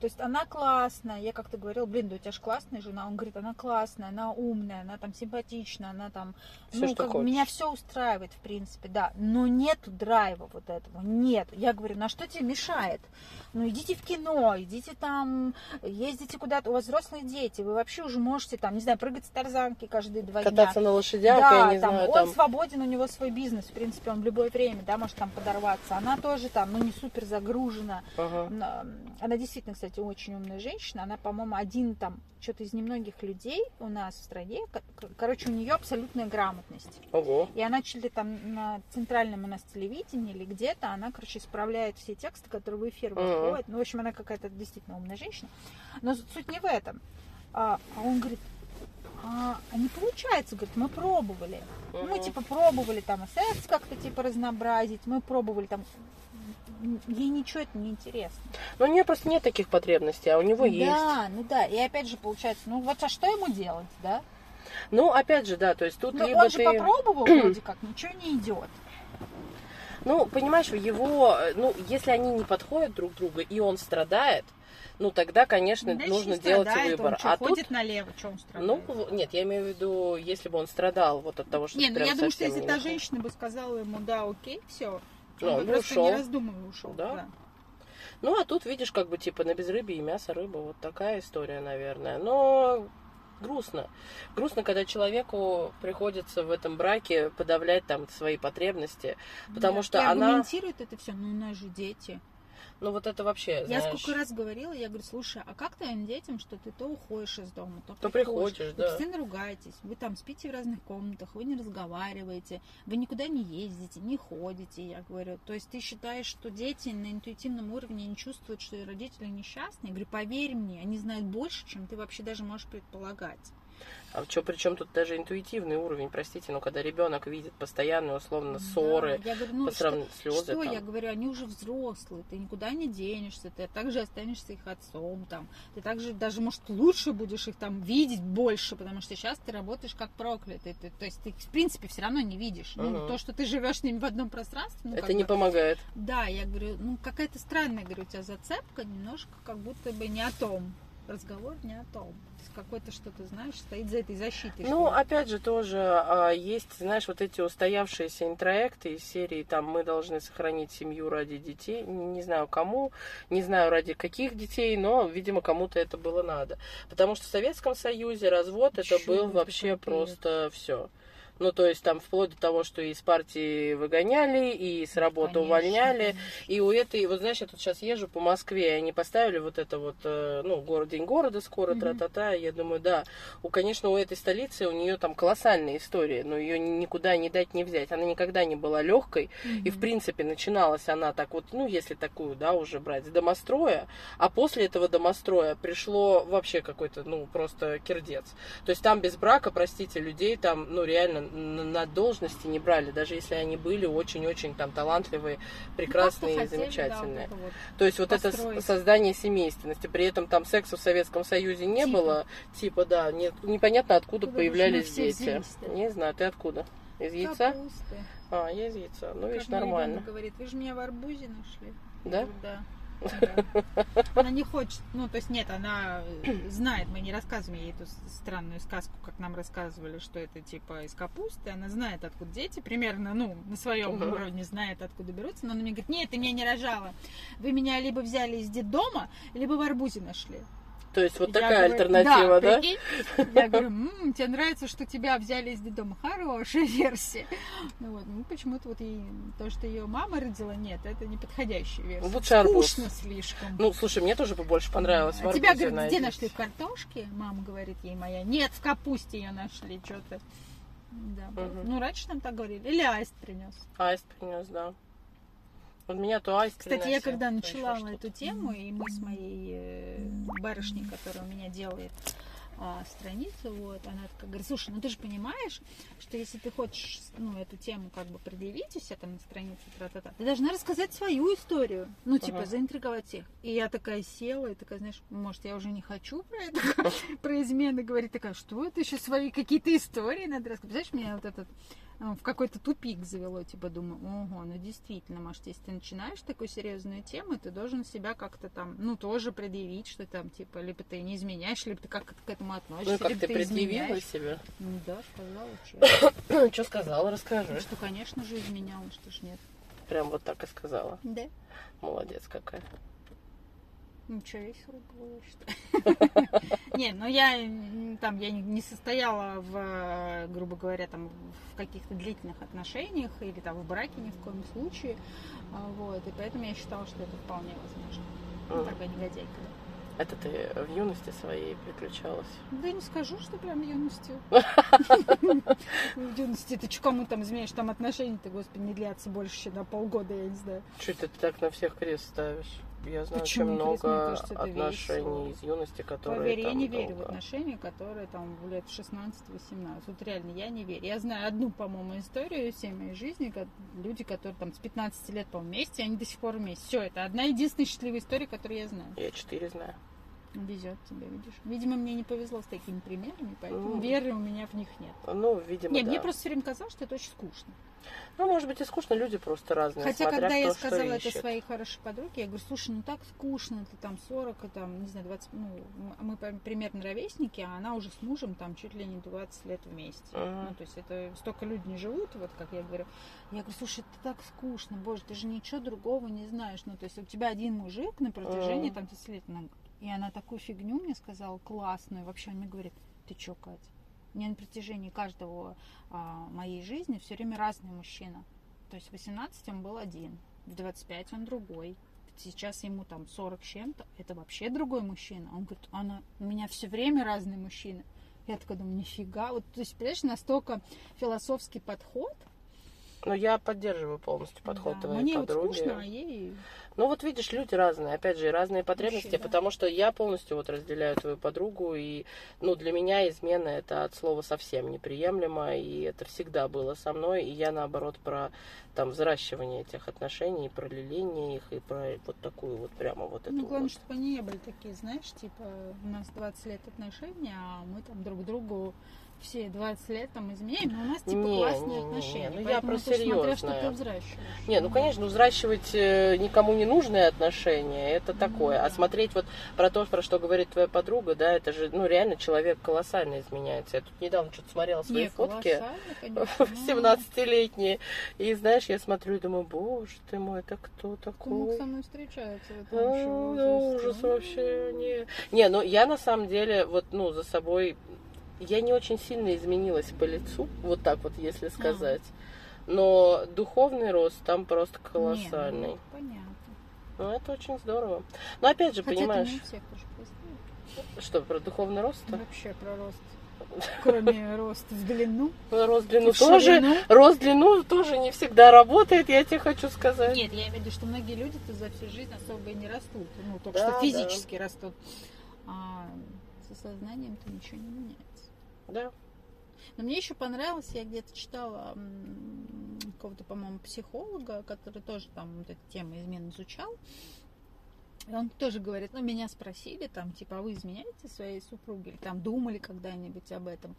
То есть она классная, я как-то говорила, блин, да у тебя же классная жена. Он говорит, она классная, она умная, она там симпатичная, она там, Всё, ну, что как хочешь. меня все устраивает, в принципе, да. Но нет драйва вот этого, нет. Я говорю, на что тебе мешает? Ну, идите в кино, идите там, ездите куда-то, у вас взрослые дети, вы вообще уже можете там, не знаю, прыгать с тарзанки каждые два дня. Кататься на лошадях, Да, я не там, знаю, он там... свободен, у него свой бизнес, в принципе, он в любое время, да, может там подорваться. Она тоже там, ну, не супер загружена. Ага. Она она действительно, кстати, очень умная женщина. Она, по-моему, один там, что-то из немногих людей у нас в стране. Короче, у нее абсолютная грамотность. Ого. И она чуть ли там на центральном у нас телевидении или где-то, она, короче, исправляет все тексты, которые в эфир выходят. Ну, в общем, она какая-то действительно умная женщина. Но суть не в этом. А, а он говорит, а, а не получается, говорит, мы пробовали. Мы Мгм. типа пробовали там секс как-то типа разнообразить, мы пробовали там ей ничего это не интересно. Ну, у нее просто нет таких потребностей, а у него есть. Да, ну да, и опять же получается, ну вот а что ему делать, да? Ну, опять же, да, то есть тут Ну либо он же ты... попробовал <clears throat> вроде как, ничего не идет. Ну, понимаешь, его, ну, если они не подходят друг другу, и он страдает, ну, тогда, конечно, Дальше нужно делать страдает, выбор. Он что, а тут, ходит налево, что он ну, страдает? нет, я имею в виду, если бы он страдал вот от того, что не, ну я думаю, что если та женщина бы сказала ему, да, окей, все, Ну, он он бы просто ушел. не раздумывая ушел. Да. да. Ну, а тут, видишь, как бы, типа, на безрыбье и мясо, рыба, вот такая история, наверное. Но грустно. Грустно, когда человеку приходится в этом браке подавлять там свои потребности, потому Да. что она, аргументирует это все, ну у нас же дети. Ну, вот это вообще, Я знаешь, сколько раз говорила, я говорю, слушай, а как твоим детям, что ты то уходишь из дома, то, То приходишь, приходишь, вы да. постоянно ругаетесь, вы там спите в разных комнатах, вы не разговариваете, вы никуда не ездите, не ходите, я говорю. То есть ты считаешь, что дети на интуитивном уровне не чувствуют, что родители несчастны? Я говорю, поверь мне, они знают больше, чем ты вообще даже можешь предполагать. А что, причем тут даже интуитивный уровень, простите, но когда ребенок видит постоянные, условно, ссоры, Да, я говорю, ну, по что- сравнению слезы, Что, там. я говорю, они уже взрослые, ты никуда не денешься, ты также останешься их отцом, там, ты также даже, может, лучше будешь их там видеть больше, потому что сейчас ты работаешь как проклятый, ты, то есть ты их, в принципе, все равно не видишь. Ну, то, что ты живешь с ними в одном пространстве, ну, это не бы- помогает. Да, я говорю, ну, какая-то странная, говорю, у тебя зацепка, немножко как будто бы не о том. Разговор не о том. То есть какой-то что-то, знаешь, стоит за этой защитой. Ну, опять же, тоже а, есть, знаешь, вот эти устоявшиеся интроекты из серии, там, мы должны сохранить семью ради детей, не, знаю кому, не знаю ради каких детей, но, видимо, кому-то это было надо. Потому что в Советском Союзе развод это Чудо был вообще просто все. Ну, то есть там вплоть до того, что и из партии выгоняли, и с работы Конечно, увольняли. конечно. И у этой, вот знаешь, я тут сейчас езжу по Москве, и они поставили вот это вот, э, ну, город, день города скоро, Мгм. тра-та-та, я думаю, да, у, конечно, у этой столицы, у нее там колоссальная история, но ее никуда не дать, не взять. Она никогда не была легкой, и, в принципе, начиналась она так вот, ну, если такую, да, уже брать, с домостроя, а после этого домостроя пришло вообще какой-то, ну, просто кирдец. То есть там без брака, простите, людей там, ну, реально на, должности не брали, даже если они были очень-очень там талантливые, прекрасные Ну, и хотели, да, замечательные. вот это вот. То есть вот это построить. с- создание семейственности. При этом там секса в Советском Союзе не Типа. было. Типа, да, нет, непонятно откуда Откуда появлялись мы все дети. взялись-то? Не знаю, ты откуда? Из яйца? Капусты. А, я из яйца. Ну, видишь, Как мой нормально. говорит, вы же меня в арбузе нашли. Да? Да. Да. Она не хочет, ну, то есть нет, она э, знает, мы не рассказываем ей эту странную сказку, как нам рассказывали, что это типа из капусты, она знает, откуда дети, примерно, ну, на своем Мгм. уровне знает, откуда берутся, но она мне говорит, нет, ты меня не рожала, вы меня либо взяли из детдома, либо в арбузе нашли. То есть вот Я такая говорю, альтернатива, да? прикинь? Я говорю, «М, тебе нравится, что тебя взяли из детдома. Хорошая версия. Ну, вот, ну, почему-то вот ей, то, что ее мама родила, нет, это не подходящая версия. Лучше арбуз. Скучно слишком. Ну, слушай, мне тоже побольше понравилось. а тебя, говорит, где найдите. нашли в картошке? Мама говорит ей моя. Нет, в капусте ее нашли, что-то. Да. Мгм. Ну, раньше нам так говорили. Или аист принес. Аист принес, да. Вот меня то аист Кстати, я когда начала эту тему, и мы с моей э, барышней, которая у меня делает а, страницу, вот, она такая говорит, слушай, ну ты же понимаешь, что если ты хочешь, ну, эту тему как бы предъявить у себя там на странице, тра-та-та, ты должна рассказать свою историю, ну, типа, Ага. заинтриговать всех. И я такая села, и такая, знаешь, может, я уже не хочу про это, <laughs> про измены говорить, такая, что это еще свои какие-то истории надо рассказать. Представляешь, меня вот этот в какой-то тупик завело, типа, думаю, ого, ну действительно, может, если ты начинаешь такую серьезную тему, ты должен себя как-то там, ну, тоже предъявить, что там, типа, либо ты не изменяешь, либо ты как к этому относишься, Ну, как либо ты предъявила изменяешь. себя? Ну да, сказала, честно. Что <coughs> сказала, расскажи. Что, конечно же, изменяла, что ж нет. Прям вот так и сказала. Да. Молодец какая. Что, весело было, что Не, ну я там, я не- состояла в, э, грубо говоря, там, в каких-то длительных отношениях или там в браке ни в коем случае. А, Вот, и поэтому я считала, что это вполне возможно. Такая негодяйка. Это ты в юности своей приключалась. Да не скажу, что прям юностью. <laughs> В юности ты кому там изменяешь? Там отношения-то, господи, не длятся больше, чем на полгода, я не знаю. Чуть ты так на всех крест ставишь. Я знаю Почему очень много кажется, отношений из юности, которые Поверь, я не верю в долго. отношения, которые там в лет 16-18. Вот реально, я не верю. Я знаю одну, по-моему, историю всей моей жизни. люди, которые там с 15 лет, по-моему, вместе, они до сих пор вместе. Все, это одна единственная счастливая история, которую я знаю. Я четыре знаю. Везет тебе, видишь. Видимо, мне не повезло с такими примерами, поэтому Ну. веры у меня в них нет. Ну, видимо, Не, да. мне просто все время казалось, что это очень скучно. Ну, может быть, и скучно, люди просто разные. Хотя, когда я кто что сказала это ищет. своей хорошей подруге, я говорю, слушай, ну так скучно, ты там 40, и там, не знаю, 20, ну, мы примерно ровесники, а она уже с мужем там чуть ли не 20 лет вместе. Мгм. Ну, то есть это столько люди не живут, вот как я говорю. Я говорю, слушай, это так скучно, боже, ты же ничего другого не знаешь. Ну, то есть у тебя один мужик на протяжении Мгм. там 10 лет. Она- И она такую фигню мне сказала, классную. Вообще он мне говорит, ты чё, Катя? Мне на протяжении каждого а, моей жизни все время разный мужчина. То есть в 18 он был один, в 25 он другой. Сейчас ему там 40 с чем-то, это вообще другой мужчина. Он говорит, она, у меня все время разные мужчины. Я такая думаю, нифига. Вот, то есть, понимаешь, настолько философский подход. Ну, я поддерживаю полностью подход Да, твоей Мне вот подруги. скучно, а ей... Ну вот видишь, люди разные, опять же, разные потребности, Вообще, да. потому что я полностью вот разделяю твою подругу, и, ну, для меня измена это от слова совсем неприемлемо, и это всегда было со мной, и я, наоборот, про там взращивание этих отношений, про леление их, и про вот такую вот прямо вот эту Ну, главное, вот. чтобы они не были такие, знаешь, типа, у нас 20 лет отношений, а мы там друг другу все 20 лет там изменяем, но у нас типа Не, классные не, не, отношения. ну я про смотря, что ты взращиваешь. Не, ну конечно, взращивать э, никому не нужные отношения, это такое. А смотреть вот про то, про что говорит твоя подруга, да, это же, ну реально человек колоссально изменяется. Я тут недавно что-то смотрела свои Не, фотки. колоссально, конечно. <laughs> в 17-летние. И знаешь, я смотрю и думаю, боже ты мой, это кто Ну, такой? со мной встречается в этом А, возрасте. ужас вообще. Не, не, ну я на самом деле, вот, ну, за собой, я не очень сильно изменилась по лицу, вот так вот, если сказать. Но духовный рост там просто Не, колоссальный. ну, понятно. Ну, это очень здорово. Но опять же, Хотя понимаешь, это не всех тоже происходит. что про духовный рост? Вообще про рост. Кроме роста в длину. Рост длину тоже. ширину. Рост длину тоже не всегда работает, я тебе хочу сказать. Нет, я имею в виду, что многие люди-то за всю жизнь особо и не растут. Ну, только Да, что физически растут. А со сознанием-то ничего не меняется. Да. Но мне еще понравилось, я где-то читала какого-то, по-моему, психолога, который тоже там вот эту тему измен изучал. И он тоже говорит, ну, меня спросили, там, типа, а вы изменяете своей супруге? Или там думали когда-нибудь об этом?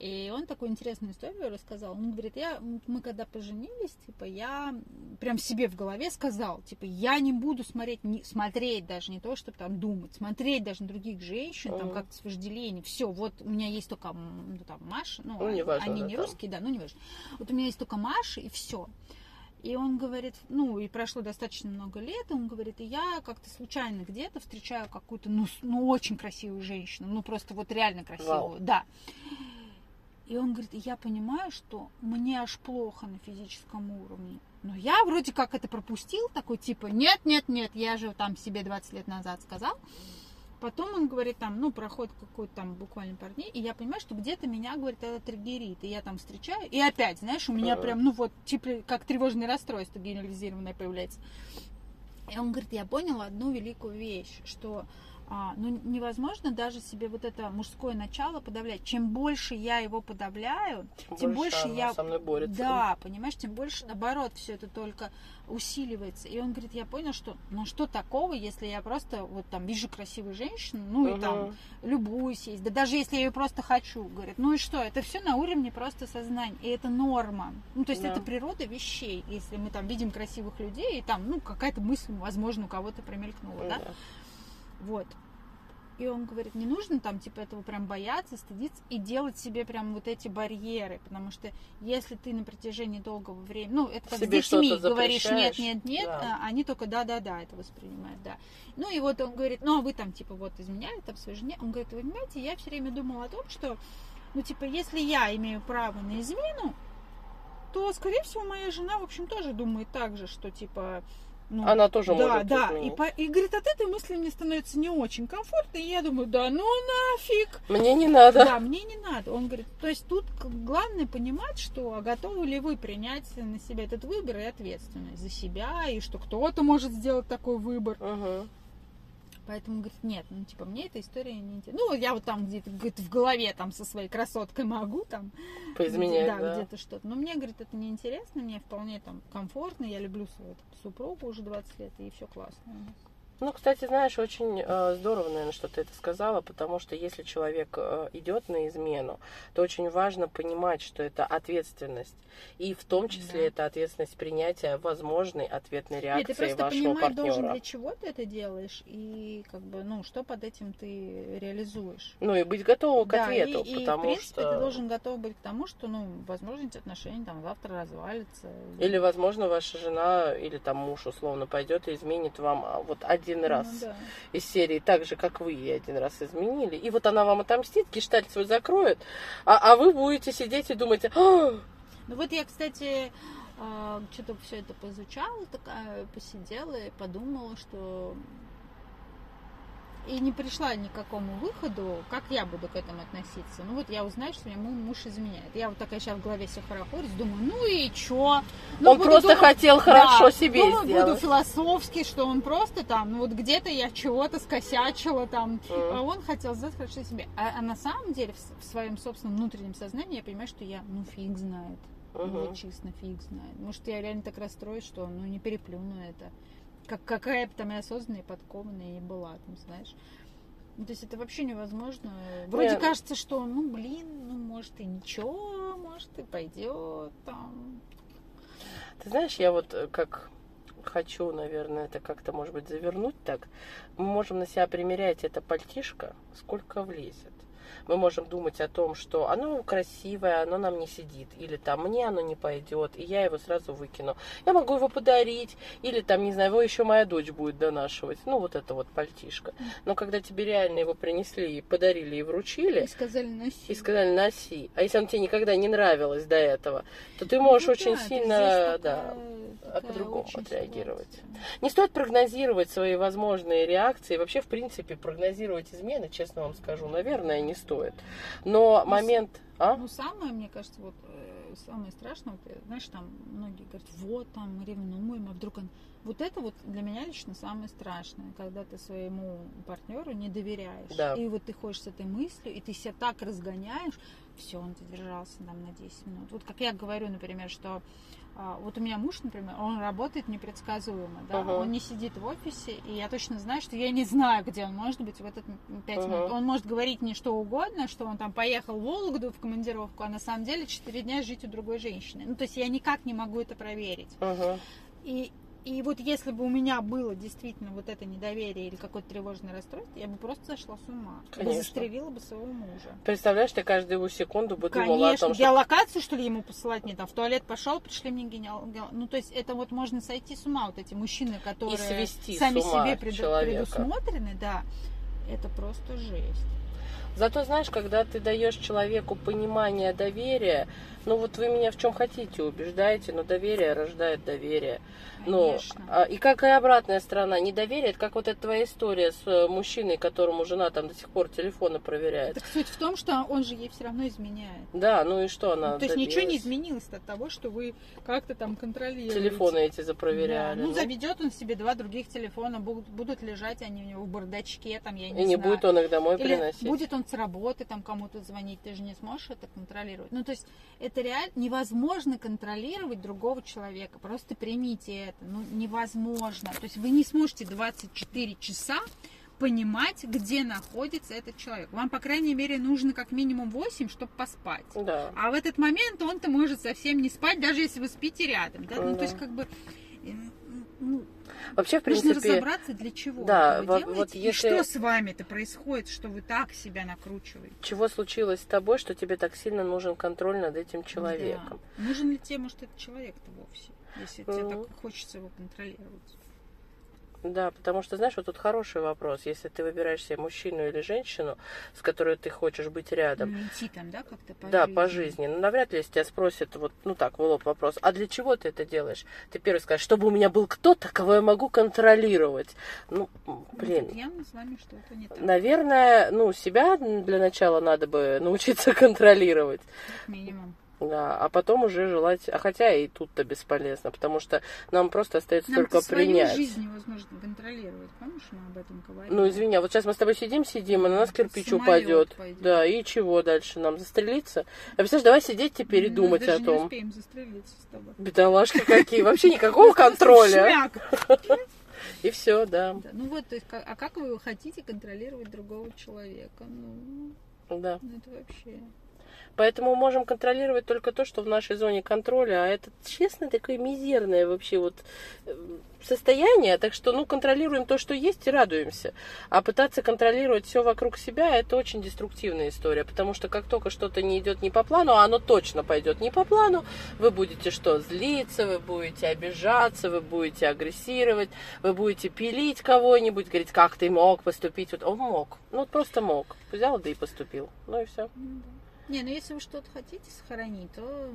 И он такую интересную историю рассказал. Он говорит, я, мы когда поженились, типа, я прям себе в голове сказал, типа, я не буду смотреть, не, смотреть даже, не то, чтобы там думать, смотреть даже на других женщин, там, как-то с вожделением. Все, вот у меня есть только, ну, там, Маша, ну, ну не важно, они да, не там. русские, да, ну, не важно. Вот у меня есть только Маша, и все. И он говорит, ну, и прошло достаточно много лет, и он говорит, и я как-то случайно где-то встречаю какую-то, ну, ну, очень красивую женщину, ну, просто вот реально красивую, Вау. да. И он говорит, я понимаю, что мне аж плохо на физическом уровне. Но я вроде как это пропустил, такой типа, нет, нет, нет, я же там себе 20 лет назад сказал. Потом он говорит, там, ну, проходит какой-то там буквально пару дней, и я понимаю, что где-то меня, говорит, это триггерит. И я там встречаю, и опять, знаешь, у меня прям, ну, вот, типа, как тревожное расстройство генерализированное появляется. И он говорит, я понял одну великую вещь, что а, ну, невозможно даже себе вот это мужское начало подавлять. Чем больше я его подавляю, тем больше, больше я... со мной борется. Да, понимаешь, тем больше, наоборот, все это только усиливается. И он говорит, я понял, что, ну что такого, если я просто вот там вижу красивую женщину, ну угу. и там любуюсь есть, да даже если я ее просто хочу, говорит, ну и что, это все на уровне просто сознания, и это норма. Ну то есть да. это природа вещей, если мы там видим красивых людей, и там, ну какая-то мысль, возможно, у кого-то промелькнула, да? да? Вот. И он говорит, не нужно там типа этого прям бояться, стыдиться и делать себе прям вот эти барьеры, потому что если ты на протяжении долгого времени, ну это как себе с детьми говоришь нет, нет, нет, да. А они только да, да, да это воспринимают, да. Ну и вот он говорит, ну а вы там типа вот изменяли там своей жене, он говорит, вы понимаете, я все время думала о том, что ну типа если я имею право на измену, то скорее всего моя жена в общем тоже думает так же, что типа ну, Она тоже да, может Да, да. И, по, и говорит, от этой мысли мне становится не очень комфортно. И я думаю, да ну нафиг. Мне не надо. Да, мне не надо. Он говорит, то есть тут главное понимать, что а готовы ли вы принять на себя этот выбор и ответственность за себя, и что кто-то может сделать такой выбор. Угу. Поэтому, говорит, нет, ну, типа, мне эта история не интересна. Ну, я вот там где-то, говорит, в голове там со своей красоткой могу там... Поизменять, да. Да, где-то что-то. Но мне, говорит, это не интересно, мне вполне там комфортно, я люблю свою там, супругу уже 20 лет, и все классно. Ну, кстати, знаешь, очень э, здорово, наверное, что ты это сказала, потому что если человек э, идет на измену, то очень важно понимать, что это ответственность. И в том числе да. это ответственность принятия возможной ответной реакции Нет, ты просто вашего понимать партнера. должен, для чего ты это делаешь, и как бы, ну, что под этим ты реализуешь. Ну, и быть готовым к да, ответу, и, потому и, в принципе, что... ты должен готов быть к тому, что, ну, возможно, эти отношения там завтра развалятся. Или, возможно, ваша жена или там муж, условно, пойдет и изменит вам а, вот один один ну раз ну, да. из серии, так же, как вы ей один раз изменили. И вот она вам отомстит, гештальт свой закроет, а, а вы будете сидеть и думать, а! Ну вот я, кстати, а, что-то все это поизучала, такая посидела и подумала, что и не пришла ни к какому выходу, как я буду к этому относиться. Ну вот я узнаю, что меня мой муж изменяет. Я вот такая сейчас в голове все хорохорюсь, думаю, ну и чё? Ну, он просто думать, хотел хорошо да, себе думаю, сделать. буду философски, что он просто там, ну вот где-то я чего-то скосячила там, mm. а он хотел сделать хорошо себе. А, а на самом деле в, в своем собственном внутреннем сознании я понимаю, что я, ну фиг знает. Uh-huh. Ну, честно, фиг знает. Может, я реально так расстроюсь, что ну не переплюну это как, какая бы там и осознанная, и подкованная и была, там, знаешь. Ну, то есть это вообще невозможно. Вроде Нет. кажется, что, ну, блин, ну, может и ничего, может и пойдет там. Ты знаешь, я вот э, как хочу, наверное, это как-то, может быть, завернуть так. Мы можем на себя примерять это пальтишко, сколько влезет мы можем думать о том, что оно красивое, оно нам не сидит, или там мне оно не пойдет, и я его сразу выкину. Я могу его подарить, или там, не знаю, его еще моя дочь будет донашивать. Ну, вот это вот пальтишко. Но когда тебе реально его принесли и подарили и вручили... И сказали носи. И сказали носи. А если он тебе никогда не нравилось до этого, то ты можешь ну, очень да, сильно, да, а по-другому отреагировать. Ситуация. Не стоит прогнозировать свои возможные реакции. Вообще, в принципе, прогнозировать измены, честно вам скажу, наверное, не стоит. Но ну, момент... А? Ну, самое, мне кажется, вот э, самое страшное, вот, знаешь, там многие говорят, вот, там, мы ревнуем, а вдруг он Вот это вот для меня лично самое страшное, когда ты своему партнеру не доверяешь. Да. И вот ты ходишь с этой мыслью, и ты себя так разгоняешь, все, он задержался там на 10 минут. Вот как я говорю, например, что вот у меня муж, например, он работает непредсказуемо, да, Ага. он не сидит в офисе, и я точно знаю, что я не знаю, где он может быть в этот 5 Ага. минут. Он может говорить мне что угодно, что он там поехал в Вологду в командировку, а на самом деле 4 дня жить у другой женщины. Ну, то есть я никак не могу это проверить. Мгм. И, и вот если бы у меня было действительно вот это недоверие или какое-то тревожное расстройство, я бы просто зашла с ума. Конечно. застрелила бы своего мужа. Представляешь, ты каждую его секунду бы думала о Конечно, том, что... геолокацию, что ли, ему посылать не там, в туалет пошел, пришли мне генеал... гео- Ну, то есть это вот можно сойти с ума, вот эти мужчины, которые сами себе человека. предусмотрены, да, это просто жесть. Зато, знаешь, когда ты даешь человеку понимание, доверие, ну вот вы меня в чем хотите убеждаете, но доверие рождает доверие. Ну, а, и как и обратная сторона, недоверие, это как вот эта твоя история с э, мужчиной, которому жена там до сих пор телефоны проверяет. Так суть в том, что он же ей все равно изменяет. Да, ну и что она Ну, то есть ничего не изменилось от того, что вы как-то там контролируете. Телефоны эти Да, запроверяли. Ну, ну. заведет он себе два других телефона, будут, будут лежать они у него в бардачке, там, я не и не знаю. будет он их домой Или приносить. будет он с работы там кому-то звонить, ты же не сможешь это контролировать. Ну, то есть это реально невозможно контролировать другого человека. Просто примите это. Ну, невозможно. То есть вы не сможете 24 часа понимать, где находится этот человек. Вам, по крайней мере, нужно как минимум 8, чтобы поспать. Да. А в этот момент он-то может совсем не спать, даже если вы спите рядом. Да? Ну, Ага. то есть, как бы, э, ну, Вообще, в нужно принципе, разобраться, для чего да, вы вот- делаете, вот и если- что с вами это происходит, что вы так себя накручиваете. чего случилось с тобой, что тебе так сильно нужен контроль над этим человеком. Да. Нужен ли тебе, может, этот человек-то вовсе, если тебе Мгм. так хочется его контролировать? Да, потому что, знаешь, вот тут хороший вопрос. Если ты выбираешь себе мужчину или женщину, с которой ты хочешь быть рядом, Ну, идти там, да, как-то по да, жизни. по жизни. Ну, навряд ли, если тебя спросят, вот, ну так, в лоб вопрос, а для чего ты это делаешь? Ты первый скажешь, чтобы у меня был кто-то, кого я могу контролировать. Ну, Ну, блин. тут явно с вами что-то не так, Наверное, ну, себя для начала надо бы <laughs> научиться контролировать. как минимум. Да, а потом уже желать, а хотя и тут-то бесполезно, потому что нам просто остается Нам только свою принять. жизнь невозможно контролировать. Помнишь, мы об этом говорили? Ну, извини, а вот сейчас мы с тобой сидим, сидим, и на нас кирпич упадет. пойдет. Да, и чего дальше? Нам застрелиться? А представляешь, давай сидеть теперь и думать даже о не том. успеем застрелиться с тобой. Бедолашки какие, вообще никакого <laughs> контроля. <laughs> И все, да, Ну вот, то есть, а как вы хотите контролировать другого человека? Ну, да. ну это вообще... Поэтому можем контролировать только то, что в нашей зоне контроля, а это, честно, такое мизерное вообще вот э, состояние, так что, ну, контролируем то, что есть, и радуемся. А пытаться контролировать все вокруг себя, это очень деструктивная история, потому что как только что-то не идет не по плану, а оно точно пойдет не по плану, вы будете что, злиться, вы будете обижаться, вы будете агрессировать, вы будете пилить кого-нибудь, говорить, как ты мог поступить, вот он мог, ну, вот просто мог, взял, да и поступил, ну и все. Не, ну если вы что-то хотите сохранить, то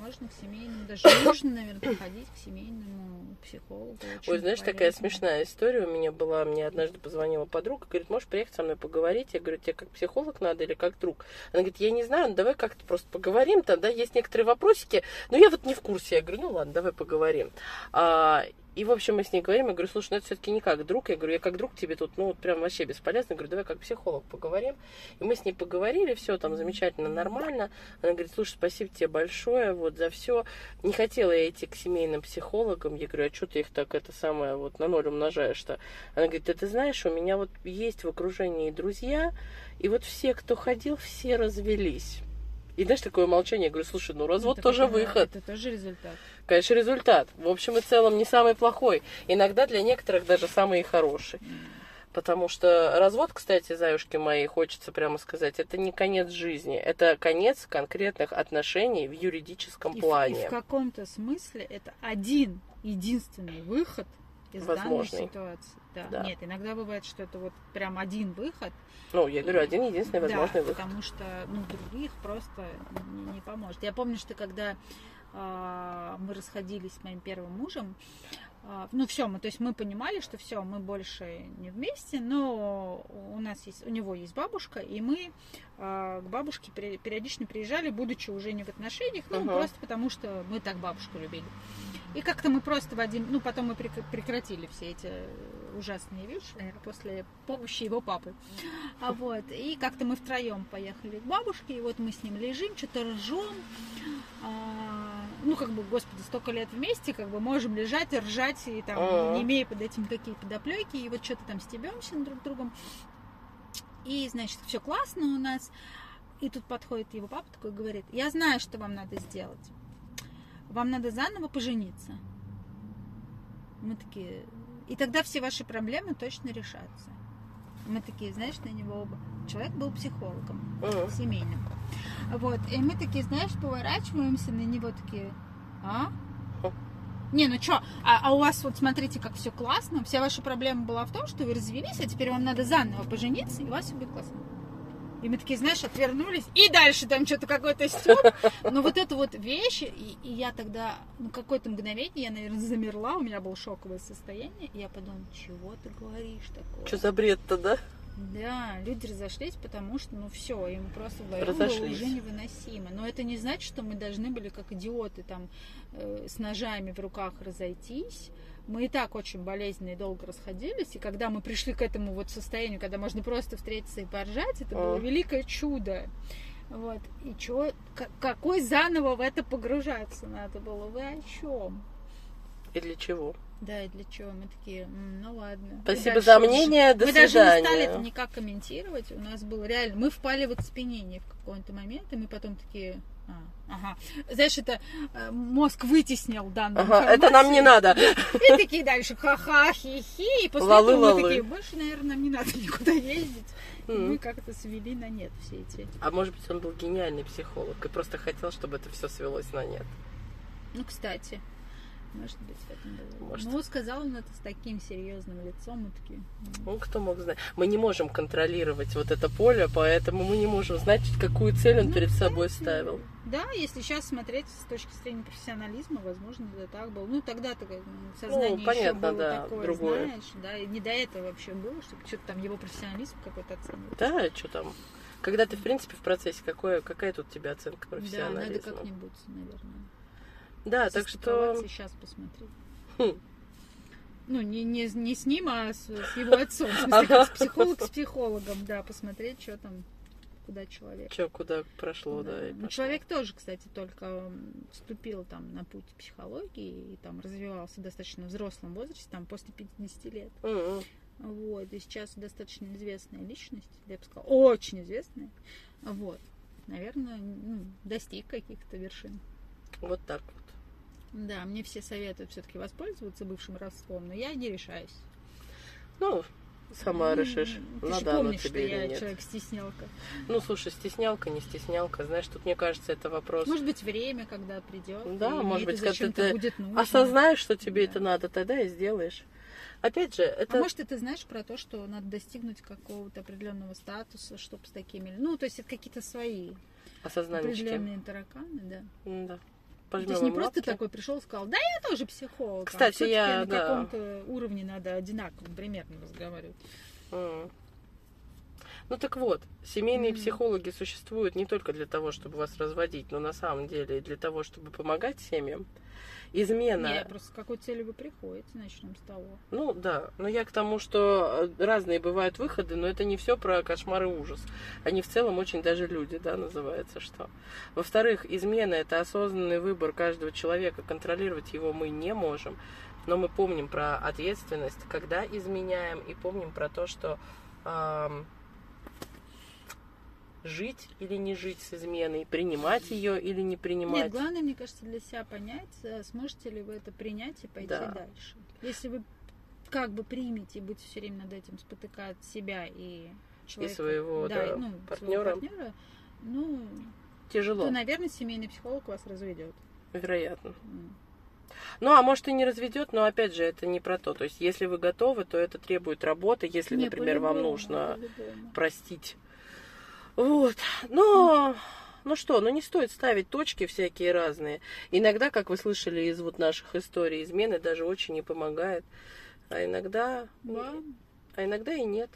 можно к семейному, даже нужно, наверное, походить к семейному психологу. Ой, знаешь, такая смешная история у меня была. Мне однажды позвонила подруга, говорит, можешь приехать со мной поговорить? Я говорю, тебе как психолог надо или как друг? Она говорит, я не знаю, ну давай как-то просто поговорим, там, да, есть некоторые вопросики, но я вот не в курсе. Я говорю, ну ладно, давай поговорим. А, и, в общем, мы с ней говорим, я говорю, слушай, ну это все-таки не как друг. Я говорю, я как друг тебе тут, ну, вот прям вообще бесполезно. Я говорю, давай как психолог поговорим. И мы с ней поговорили, все там замечательно, нормально. Она говорит, слушай, спасибо тебе большое вот за все. Не хотела я идти к семейным психологам. Я говорю, а что ты их так это самое вот на ноль умножаешь-то? Она говорит, да ты знаешь, у меня вот есть в окружении друзья, и вот все, кто ходил, все развелись. И знаешь, такое молчание, я говорю, слушай, ну развод Это тоже как, выход. Это тоже результат. Конечно, результат. В общем и целом не самый плохой. Иногда для некоторых даже самый хороший. Потому что развод, кстати, заюшки мои, хочется прямо сказать, это не конец жизни. Это конец конкретных отношений в юридическом И в- плане. И в каком-то смысле это один единственный выход из Возможный. данной ситуации. Да. Да. Нет, иногда бывает, что это вот прям один выход. Ну, я говорю, один единственный возможный да, выход. потому что ну, других просто не, не поможет. Я помню, что когда а, мы расходились с моим первым мужем, ну все, мы, то есть мы понимали, что все, мы больше не вместе, но у нас есть, у него есть бабушка, и мы э, к бабушке периодично приезжали, будучи уже не в отношениях, ну uh-huh. просто потому что мы так бабушку любили. И как-то мы просто в один, ну потом мы прекратили все эти ужасные вещи, наверное, после помощи его папы. А вот, и как-то мы втроем поехали к бабушке, и вот мы с ним лежим, что-то ржем, а, ну, как бы, господи, столько лет вместе, как бы можем лежать и ржать, и там, не имея под этим какие подоплеки, и вот что-то там стебемся друг другом. И, значит, все классно у нас. И тут подходит его папа такой и говорит, я знаю, что вам надо сделать. Вам надо заново пожениться. Мы такие, и тогда все ваши проблемы точно решатся. Мы такие, знаешь, на него оба. Человек был психологом uh-huh. семейным. Вот. И мы такие, знаешь, поворачиваемся на него такие, а? Не, ну что, а, а у вас вот смотрите, как все классно. Вся ваша проблема была в том, что вы развелись, а теперь вам надо заново пожениться, и у вас все будет классно. И мы такие, знаешь, отвернулись, и дальше там что-то какой-то стёб. Но вот это вот вещи, и, и я тогда, ну, какое-то мгновение, я, наверное, замерла, у меня было шоковое состояние, и я подумала, чего ты говоришь такое? Что за бред-то, да? Да, люди разошлись, потому что, ну все, им просто вдвоем было уже невыносимо. Но это не значит, что мы должны были как идиоты там э, с ножами в руках разойтись мы и так очень болезненно и долго расходились, и когда мы пришли к этому вот состоянию, когда можно просто встретиться и поржать, это было великое чудо. Вот. И чё, какой заново в это погружаться надо было? Вы о чем? И для чего? Да, и для чего? Мы такие, ну ладно. Спасибо за мнение, до мы свидания. Мы даже не стали это никак комментировать. У нас было реально... Мы впали в оцепенение в какой-то момент, и мы потом такие, а, ага. Знаешь, это э, мозг вытеснил данную ага, информацию. это нам не надо. И такие дальше ха-ха, хи-хи. И после лалы, этого мы такие, больше, наверное, нам не надо никуда ездить. Mm. И мы как-то свели на нет все эти. А может быть, он был гениальный психолог и просто хотел, чтобы это все свелось на нет. Ну, кстати. Может быть, в этом было. Может. Ну, сказал он это с таким серьезным лицом, мы такие. Ну, кто мог знать? Мы не можем контролировать вот это поле, поэтому мы не можем знать, какую цель он ну, перед собой ставил. Да, если сейчас смотреть с точки зрения профессионализма, возможно, это так было. Ну, тогда-то сознание ну, понятно, еще было да, такое, другое. знаешь, да, и не до этого вообще было, чтобы что-то там его профессионализм какой-то оценивать. Да, что там. Когда ты, в принципе, в процессе, какое, какая тут у тебя оценка профессионализма? Да, надо как-нибудь, наверное. Да, так что... Сейчас посмотри. Хм. Ну, не, не, не с ним, а с, с его отцом. В смысле, как с психолог с психологом, да, посмотреть, что там, куда человек. Что, куда прошло, да. да ну, человек тоже, кстати, только вступил там на путь психологии и там развивался в достаточно взрослом возрасте, там после 50 лет. Mm-hmm. Вот, и сейчас достаточно известная личность, я бы сказала, очень известная. Вот, наверное, ну, достиг каких-то вершин. Вот так. Да, мне все советуют все-таки воспользоваться бывшим родством, но я не решаюсь. Ну, сама решишь, Ты надо же помнишь, тебе что я нет. человек стеснялка. Ну, слушай, стеснялка, не стеснялка, знаешь, тут, мне кажется, это вопрос... Может быть, время, когда придет. Да, может быть, когда ты будет нужно. осознаешь, что тебе да. это надо, тогда и сделаешь. Опять же, это... А может, ты знаешь про то, что надо достигнуть какого-то определенного статуса, чтобы с такими... Ну, то есть это какие-то свои определенные тараканы, да. Да пожмем То есть не просто лапки. такой пришел и сказал, да, я тоже психолог. Кстати, а я на да. каком-то уровне надо одинаково примерно разговаривать. Mm. Ну так вот, семейные mm-hmm. психологи существуют не только для того, чтобы вас разводить, но на самом деле и для того, чтобы помогать семьям измена. Не, просто с какой целью вы приходите, начнем с того. Ну да, но я к тому, что э, разные бывают выходы, но это не все про кошмар и ужас. Они в целом очень даже люди, да, называется что. Во-вторых, измена это осознанный выбор каждого человека, контролировать его мы не можем. Но мы помним про ответственность, когда изменяем, и помним про то, что эм, жить или не жить с изменой, принимать ее или не принимать. Нет, главное, мне кажется, для себя понять, э, сможете ли вы это принять и пойти да. дальше. Если вы как бы примете и будете все время над этим спотыкать себя и человека, и своего да, да, ну, партнера. Своего партнера, ну, тяжело. То, наверное, семейный психолог вас разведет. Вероятно. Mm. Ну, а может и не разведет, но опять же, это не про то. То есть, если вы готовы, то это требует работы. Если, не, например, вам нужно простить вот. Но Ну что, ну не стоит ставить точки всякие разные. Иногда, как вы слышали из вот наших историй, измены даже очень не помогает. А иногда... Да. А иногда и нет.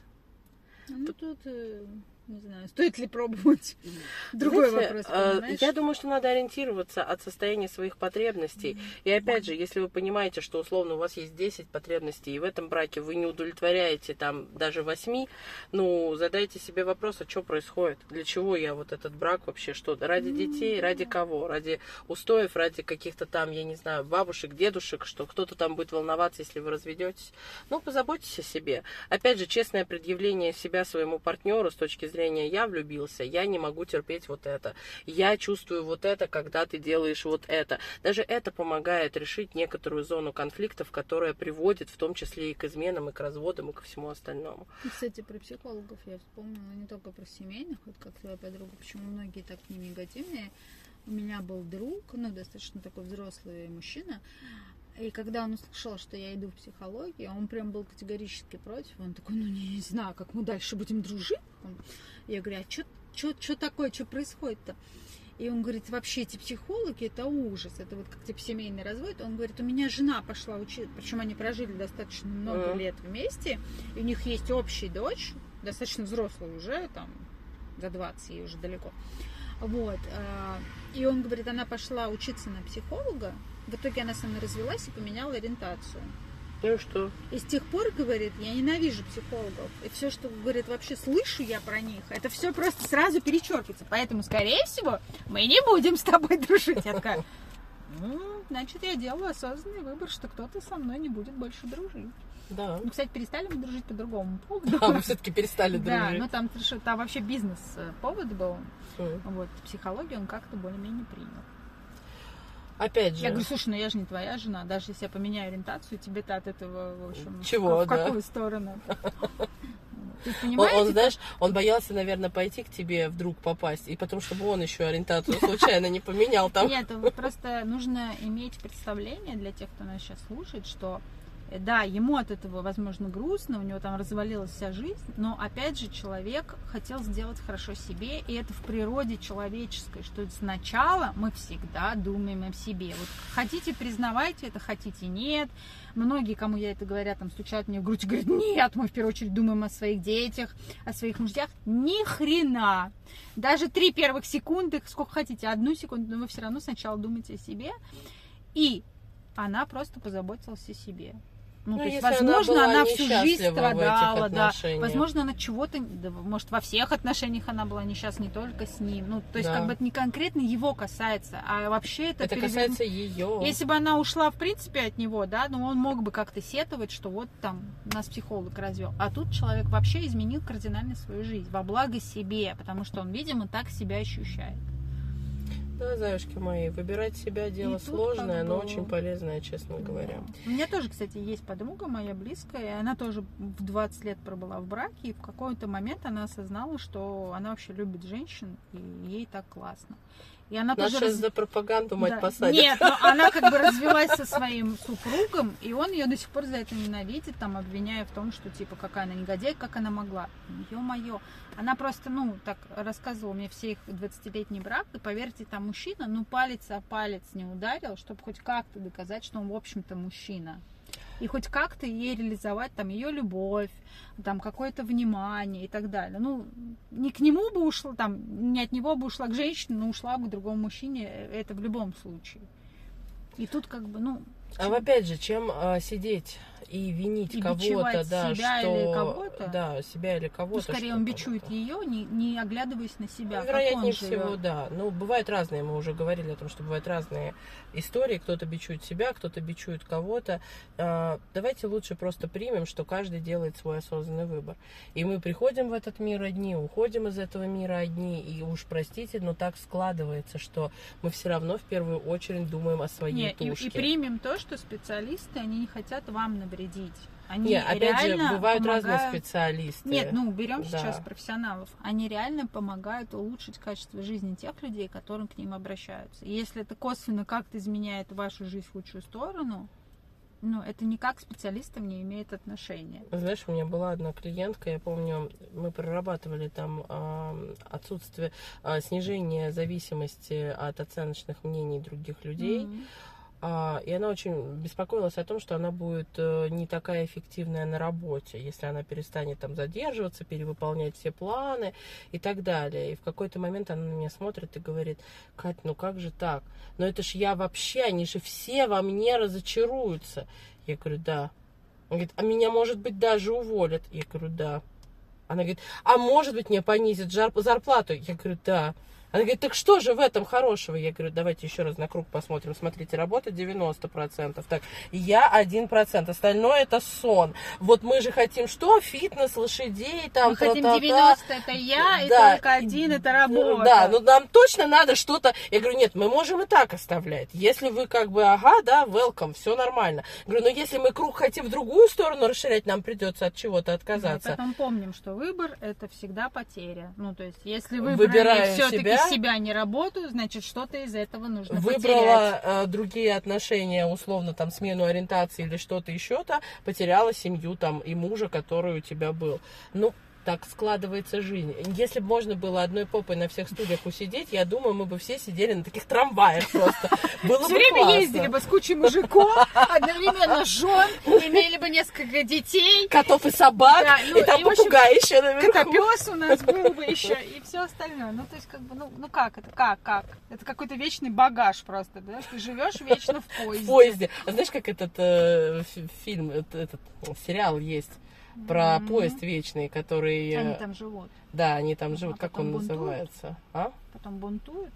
Ну тут, э, не знаю, стоит ли пробовать. <laughs> Другой Знаете, вопрос, э, понимаешь? Я думаю, что надо ориентироваться от состояния своих потребностей. И опять же, если вы понимаете, что условно у вас есть 10 потребностей, и в этом браке вы не удовлетворяете там даже 8, ну, задайте себе вопрос, а что происходит? Для чего я вот этот брак вообще? Что? Ради детей? Ради кого? Ради устоев? Ради каких-то там, я не знаю, бабушек, дедушек, что кто-то там будет волноваться, если вы разведетесь? Ну, позаботьтесь о себе. Опять же, честное предъявление себя своему партнеру с точки зрения я влюбился, я не могу терпеть вот это, я чувствую вот это, когда ты делаешь вот это. Даже это помогает решить некоторую зону конфликтов, которая приводит в том числе и к изменам, и к разводам, и ко всему остальному. И, Кстати, про психологов я вспомнила не только про семейных, вот как твоя подруга, почему многие так ним негативные. У меня был друг, ну, достаточно такой взрослый мужчина, и когда он услышал, что я иду в психологию, он прям был категорически против. Он такой, ну не, знаю, как мы дальше будем дружить. Я говорю, а что такое, что происходит-то? И он говорит, вообще эти психологи, это ужас, это вот как типа семейный развод. Он говорит, у меня жена пошла учиться, причем они прожили достаточно много лет вместе, и у них есть общая дочь, достаточно взрослая уже, там, за 20, ей уже далеко. Вот. а, И он говорит, она пошла учиться на психолога, в итоге она со мной развелась и поменяла ориентацию. Ну и что? И с тех пор, говорит, я ненавижу психологов. И все, что, говорит, вообще слышу я про них, это все просто сразу перечеркивается. Поэтому, скорее всего, мы не будем с тобой <laughs> дружить. Я такая, ну, значит, я делаю осознанный выбор, что кто-то со мной не будет больше дружить. Да. Ну, кстати, перестали мы дружить по другому поводу. <laughs> А, вы все-таки перестали Да, дружить. ну там, совершенно- там вообще бизнес э, повод был. М. Вот, психологию он как-то более-менее принял. Опять же. Я говорю, слушай, ну я же не твоя жена, даже если я поменяю ориентацию, тебе-то от этого, в общем, Чего, в, ка- в да. какую сторону? <laughs> Он, он, знаешь, он боялся, наверное, пойти к тебе вдруг попасть, и потом, чтобы он еще ориентацию случайно не поменял там. Нет, просто нужно иметь представление для тех, кто нас сейчас слушает, что да, ему от этого, возможно, грустно, у него там развалилась вся жизнь, но опять же человек хотел сделать хорошо себе, и это в природе человеческой, что сначала мы всегда думаем о себе. Вот хотите, признавайте это, хотите, нет. Многие, кому я это говорят, там стучат мне в грудь и говорят, нет, мы в первую очередь думаем о своих детях, о своих мужьях. Ни хрена. Даже три первых секунды, сколько хотите, одну секунду, но вы все равно сначала думаете о себе. И она просто позаботилась о себе. Ну, Ну, то есть, она возможно, была она, всю жизнь страдала, да. Возможно, она чего-то, да, может, во всех отношениях она была несчастна, не только с ним. Ну, то есть, Да. как бы это не конкретно его касается, а вообще это, Это переверну- касается ее. если бы она ушла, в принципе, от него, да, ну он мог бы как-то сетовать, что вот там нас психолог развел. А тут человек вообще изменил кардинально свою жизнь во благо себе, потому что он, видимо, так себя ощущает. Да, заюшки мои, выбирать себя дело тут сложное, но очень полезное, честно говоря. У меня тоже, кстати, есть подруга моя близкая, и она тоже в 20 лет пробыла в браке, и в какой-то момент она осознала, что она вообще любит женщин, и ей так классно. И она Нас тоже сейчас раз- за пропаганду мать Да. посадят. Нет, но она как бы <laughs> развелась со своим супругом, и он ее до сих пор за это ненавидит, там, обвиняя в том, что, типа, какая она негодяйка, как она могла. Ё-моё. Она просто, ну, так рассказывала мне все их 20-летний брак, и, поверьте, там мужчина, ну, палец о палец не ударил, чтобы хоть как-то доказать, что он, в общем-то, мужчина. И хоть как-то ей реализовать там ее любовь, там какое-то внимание и так далее. Ну, не к нему бы ушла, там, не от него бы ушла к женщине, но ушла бы к другому мужчине, э, это в любом случае. И тут как бы, ну, А опять же, чем а, сидеть и винить И кого-то, да, себя что, или кого-то? да, себя или ну, кого-то. скорее что он бичует ее, не, не оглядываясь на себя. Ну, вероятнее всего, живет. да. Ну, бывают разные, мы уже говорили о том, что бывают разные истории. Кто-то бичует себя, кто-то бичует кого-то. А, Давайте лучше просто примем, что каждый делает свой осознанный выбор. И мы приходим в этот мир одни, уходим из этого мира одни. И уж простите, но так складывается, что мы все равно в первую очередь думаем о своей Не, и, тушке. и примем то, что специалисты, они не хотят вам навредить. Они Не, опять же, бывают разные помогают- специалисты. Нет, ну берем Да. сейчас профессионалов. Они реально помогают улучшить качество жизни тех людей, которые к ним обращаются. И если это косвенно как-то изменяет вашу жизнь в лучшую сторону, Ну, это никак к специалистам не имеет отношения. Знаешь, у меня была одна клиентка, я помню, мы прорабатывали там э, отсутствие, э, снижение зависимости от оценочных мнений других людей. Мгм. А, и она очень беспокоилась о том, что она будет э, не такая эффективная на работе, если она перестанет там задерживаться, перевыполнять все планы и так далее. И в какой-то момент она на меня смотрит и говорит, Кать, ну как же так? Но это ж я вообще, они же все во мне разочаруются. Я говорю, да. Он говорит, а меня, может быть, даже уволят. Я говорю, да. Она говорит, а может быть, мне понизят зарплату. Я говорю, да. Она говорит, так что же в этом хорошего? Я говорю, давайте еще раз на круг посмотрим. Смотрите, работа 90%. Так, я 1%. Остальное это сон. Вот мы же хотим что? Фитнес, лошадей, там, Мы хотим та-та-та. 90 это я, и Да. только один это работа. Да, ну нам точно надо что-то. Я говорю, нет, мы можем и так оставлять. Если вы как бы, ага, да, welcome, все нормально. Говорю, но если мы круг хотим в другую сторону расширять, нам придется от чего-то Да, и отказаться. потом помним, что выбор это всегда потеря. Ну, то есть, если выбрали все-таки себя. себя. не работу, значит, что-то из этого нужно потерять. Выбрала э, другие отношения, условно, там, смену ориентации или что-то еще-то, потеряла семью там и мужа, который у тебя был. Ну, так складывается жизнь. Если бы можно было одной попой на всех стульях усидеть, я думаю, мы бы все сидели на таких трамваях просто. Было Все бы время классно. ездили бы с кучей мужиков, одновременно жен, имели бы несколько детей. Котов и собак, Да, ну, и там и, общем, попугай еще наверху. Котопес у нас был бы <laughs> еще и все остальное. Ну, то есть, как бы, ну, ну как это, как, как? Это какой-то вечный багаж просто, да? Ты живешь вечно в <laughs> поезде. В поезде. А знаешь, как этот э, фи- фильм, этот, этот, ну, сериал есть про Мгм. поезд вечный, который... э, Они там живут, Да, они там живут. А как он бунтуют? называется? А? потом бунтуют.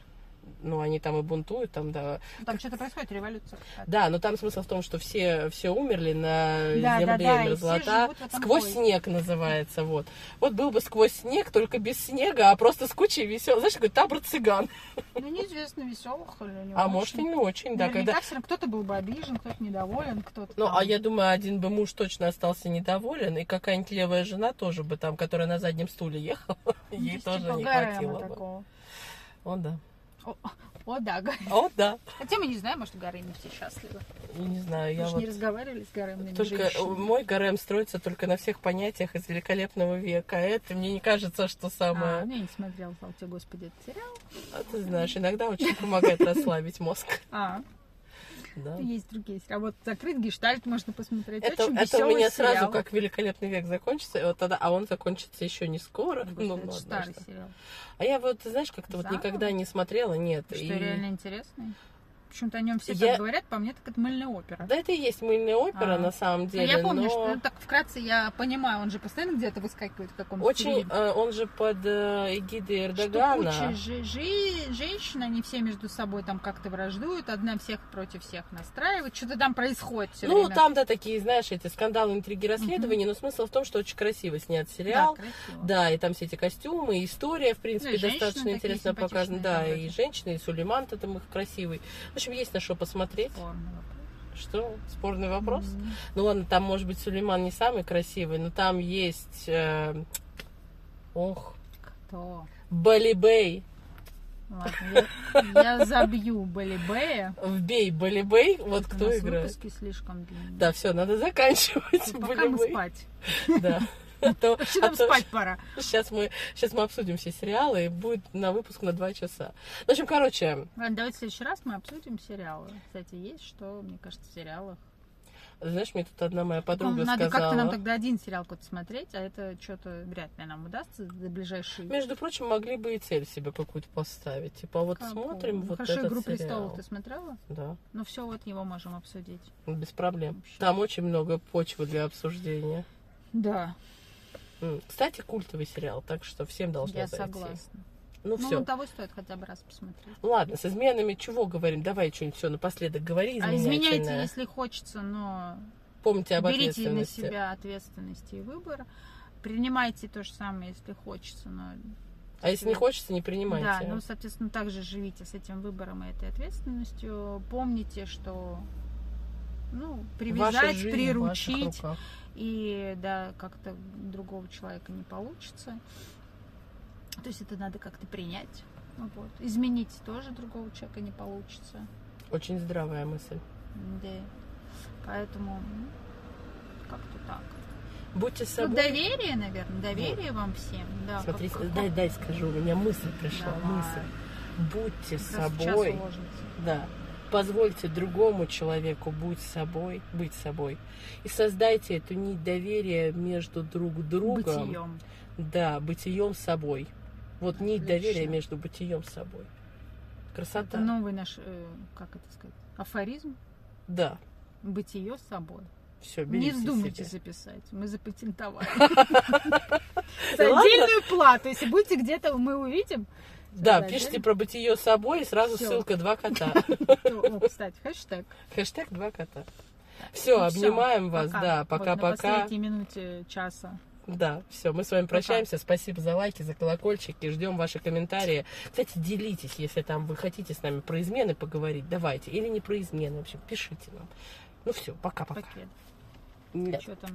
Ну, они там и бунтуют, там, да. Ну, Там что-то происходит, революция. Да, но там смысл в том, что все, все умерли на Да, земле да, да, мерзлота. Сквозь поезде. снег называется, вот. Вот был бы сквозь снег, только без снега, а просто с кучей веселых. Знаешь, такой табор цыган. Ну, неизвестно, веселых или не А очень. может и не очень, да. Наверняка Когда... все равно кто-то был бы обижен, кто-то недоволен, кто-то Ну, там- а я думаю, один бы муж точно остался недоволен, и какая-нибудь левая жена тоже бы там, которая на заднем стуле ехала, Ну, ей есть тоже типа не хватило бы. такого. О, да. О, о, да, Гарем. О, да. Хотя мы не знаем, может, Гареме все счастливы. Я Не знаю, я Мы же вот... не разговаривали с Гаремными Только женщинами. мой гарем строится только на всех понятиях из великолепного века. А это мне не кажется, что А, самое... ну, я не смотрела, слава тебе, Господи, этот сериал. А ты знаешь, иногда очень помогает расслабить мозг. А, Да. есть другие сериалы. Вот «Закрыт гештальт» можно посмотреть. Это, Очень это у меня сразу сериал. как великолепный век закончится, и вот тогда, а он закончится еще не скоро. Господи, Ну, это ну, старый однажды. сериал. А я вот, знаешь, как-то вот никогда не смотрела, нет. Что, и- реально интересный? Почему-то о нем все Я- так говорят, по мне так это мыльная опера. Да, это и есть мыльная опера А. на самом Ну, деле, я помню, но что ну, так вкратце я понимаю, он же постоянно где-то выскакивает в каком-то очень, э, он же под э, эгидой Что Эрдогана. куча жи- жи- женщин, они все между собой там как-то враждуют, одна всех против всех настраивает, что-то там происходит все Ну, время. там, да, такие, знаешь, эти скандалы, интриги, расследования, но смысл в том, что очень красиво снят да, сериал. красиво. Да, и там все эти костюмы, история, в принципе, Ну, и женщины достаточно интересно показана. Да, и женщины, и Сулейман-то там их красивый. Общем, есть на что посмотреть. Спорный вопрос. Что? Спорный вопрос? М. Ну ладно, там, может быть, Сулейман не самый красивый, но там есть... э, Ох, Кто? Балибей. Ладно, я, я забью Балибея. Вбей Балибей. Вот кто играет. слишком длинные. Да, все, надо заканчивать. Ну, Пока мы спать. Да. <laughs> А то, <laughs> а нам спать пора. сейчас мы, сейчас мы обсудим все сериалы, и будет на выпуск на два часа. В общем, короче, Ладно, давайте в следующий раз мы обсудим сериалы. Кстати, есть что, мне кажется, в сериалах. знаешь, мне тут одна моя подруга Ну, Надо сказала... как-то нам тогда один сериал какой-то смотреть, а это что-то вряд ли нам удастся за ближайшие... Между прочим, могли бы и цель себе какую-то поставить. Типа, вот Какую? смотрим Ну, вот Хорошо, этот «Игру сериал. престолов» ты смотрела? Да, Ну все, вот его можем обсудить. без проблем. Вообще. Там очень много почвы для обсуждения. Да, Кстати, культовый сериал, так что всем должно я зайти. согласна. Ну, Ну, все. того стоит хотя бы раз посмотреть. Ладно, с изменами чего говорим? Давай что-нибудь все напоследок говори А изменяйте, если хочется, но Помните об берите на ответственности. себя ответственность и выбор. Принимайте то же самое, если хочется, но... А если не хочется, не принимайте. Да, ну, соответственно, также живите с этим выбором и этой ответственностью. Помните, что ну, Ваша привязать, жизнь в приручить, ваших руках. И да, как-то другого человека не получится. То есть это надо как-то принять. Ну Вот. Изменить тоже другого человека не получится. Очень здравая мысль. Да. Поэтому м, как-то так. Будьте Ну, собой. доверие, наверное, доверие вам всем. Да, Смотрите, как- как- дай, дай скажу, у меня мысль пришла, Давай. мысль. Будьте как собой. Да. Позвольте другому человеку быть собой, быть собой. И создайте эту нить доверия между друг другом. Бытием. Да, бытием собой. Вот нить Отлично. доверия между бытием собой. Красота. Это новый наш, э, как это сказать, афоризм. Да. Бытие собой. Все, Не вздумайте себе. записать. Мы запатентовали. <laughs> С отдельную плату. Если будете где-то, мы увидим. Да, Да, пишите отдельно. про бытие собой и сразу Всё. ссылка два кота. <laughs> О, кстати, хэштег. Хэштег два кота. Все, Ну, всё, обнимаем вас, пока. да, Вот На пока-пока. последней минуте часа. Да, все, мы с вами прощаемся. Спасибо за лайки, за колокольчики. Ждем ваши комментарии. Кстати, делитесь, если там вы хотите с нами про измены поговорить. Давайте. Или не про измены. В общем, пишите нам. Ну все, пока-пока. Пакет. Нет. Что там?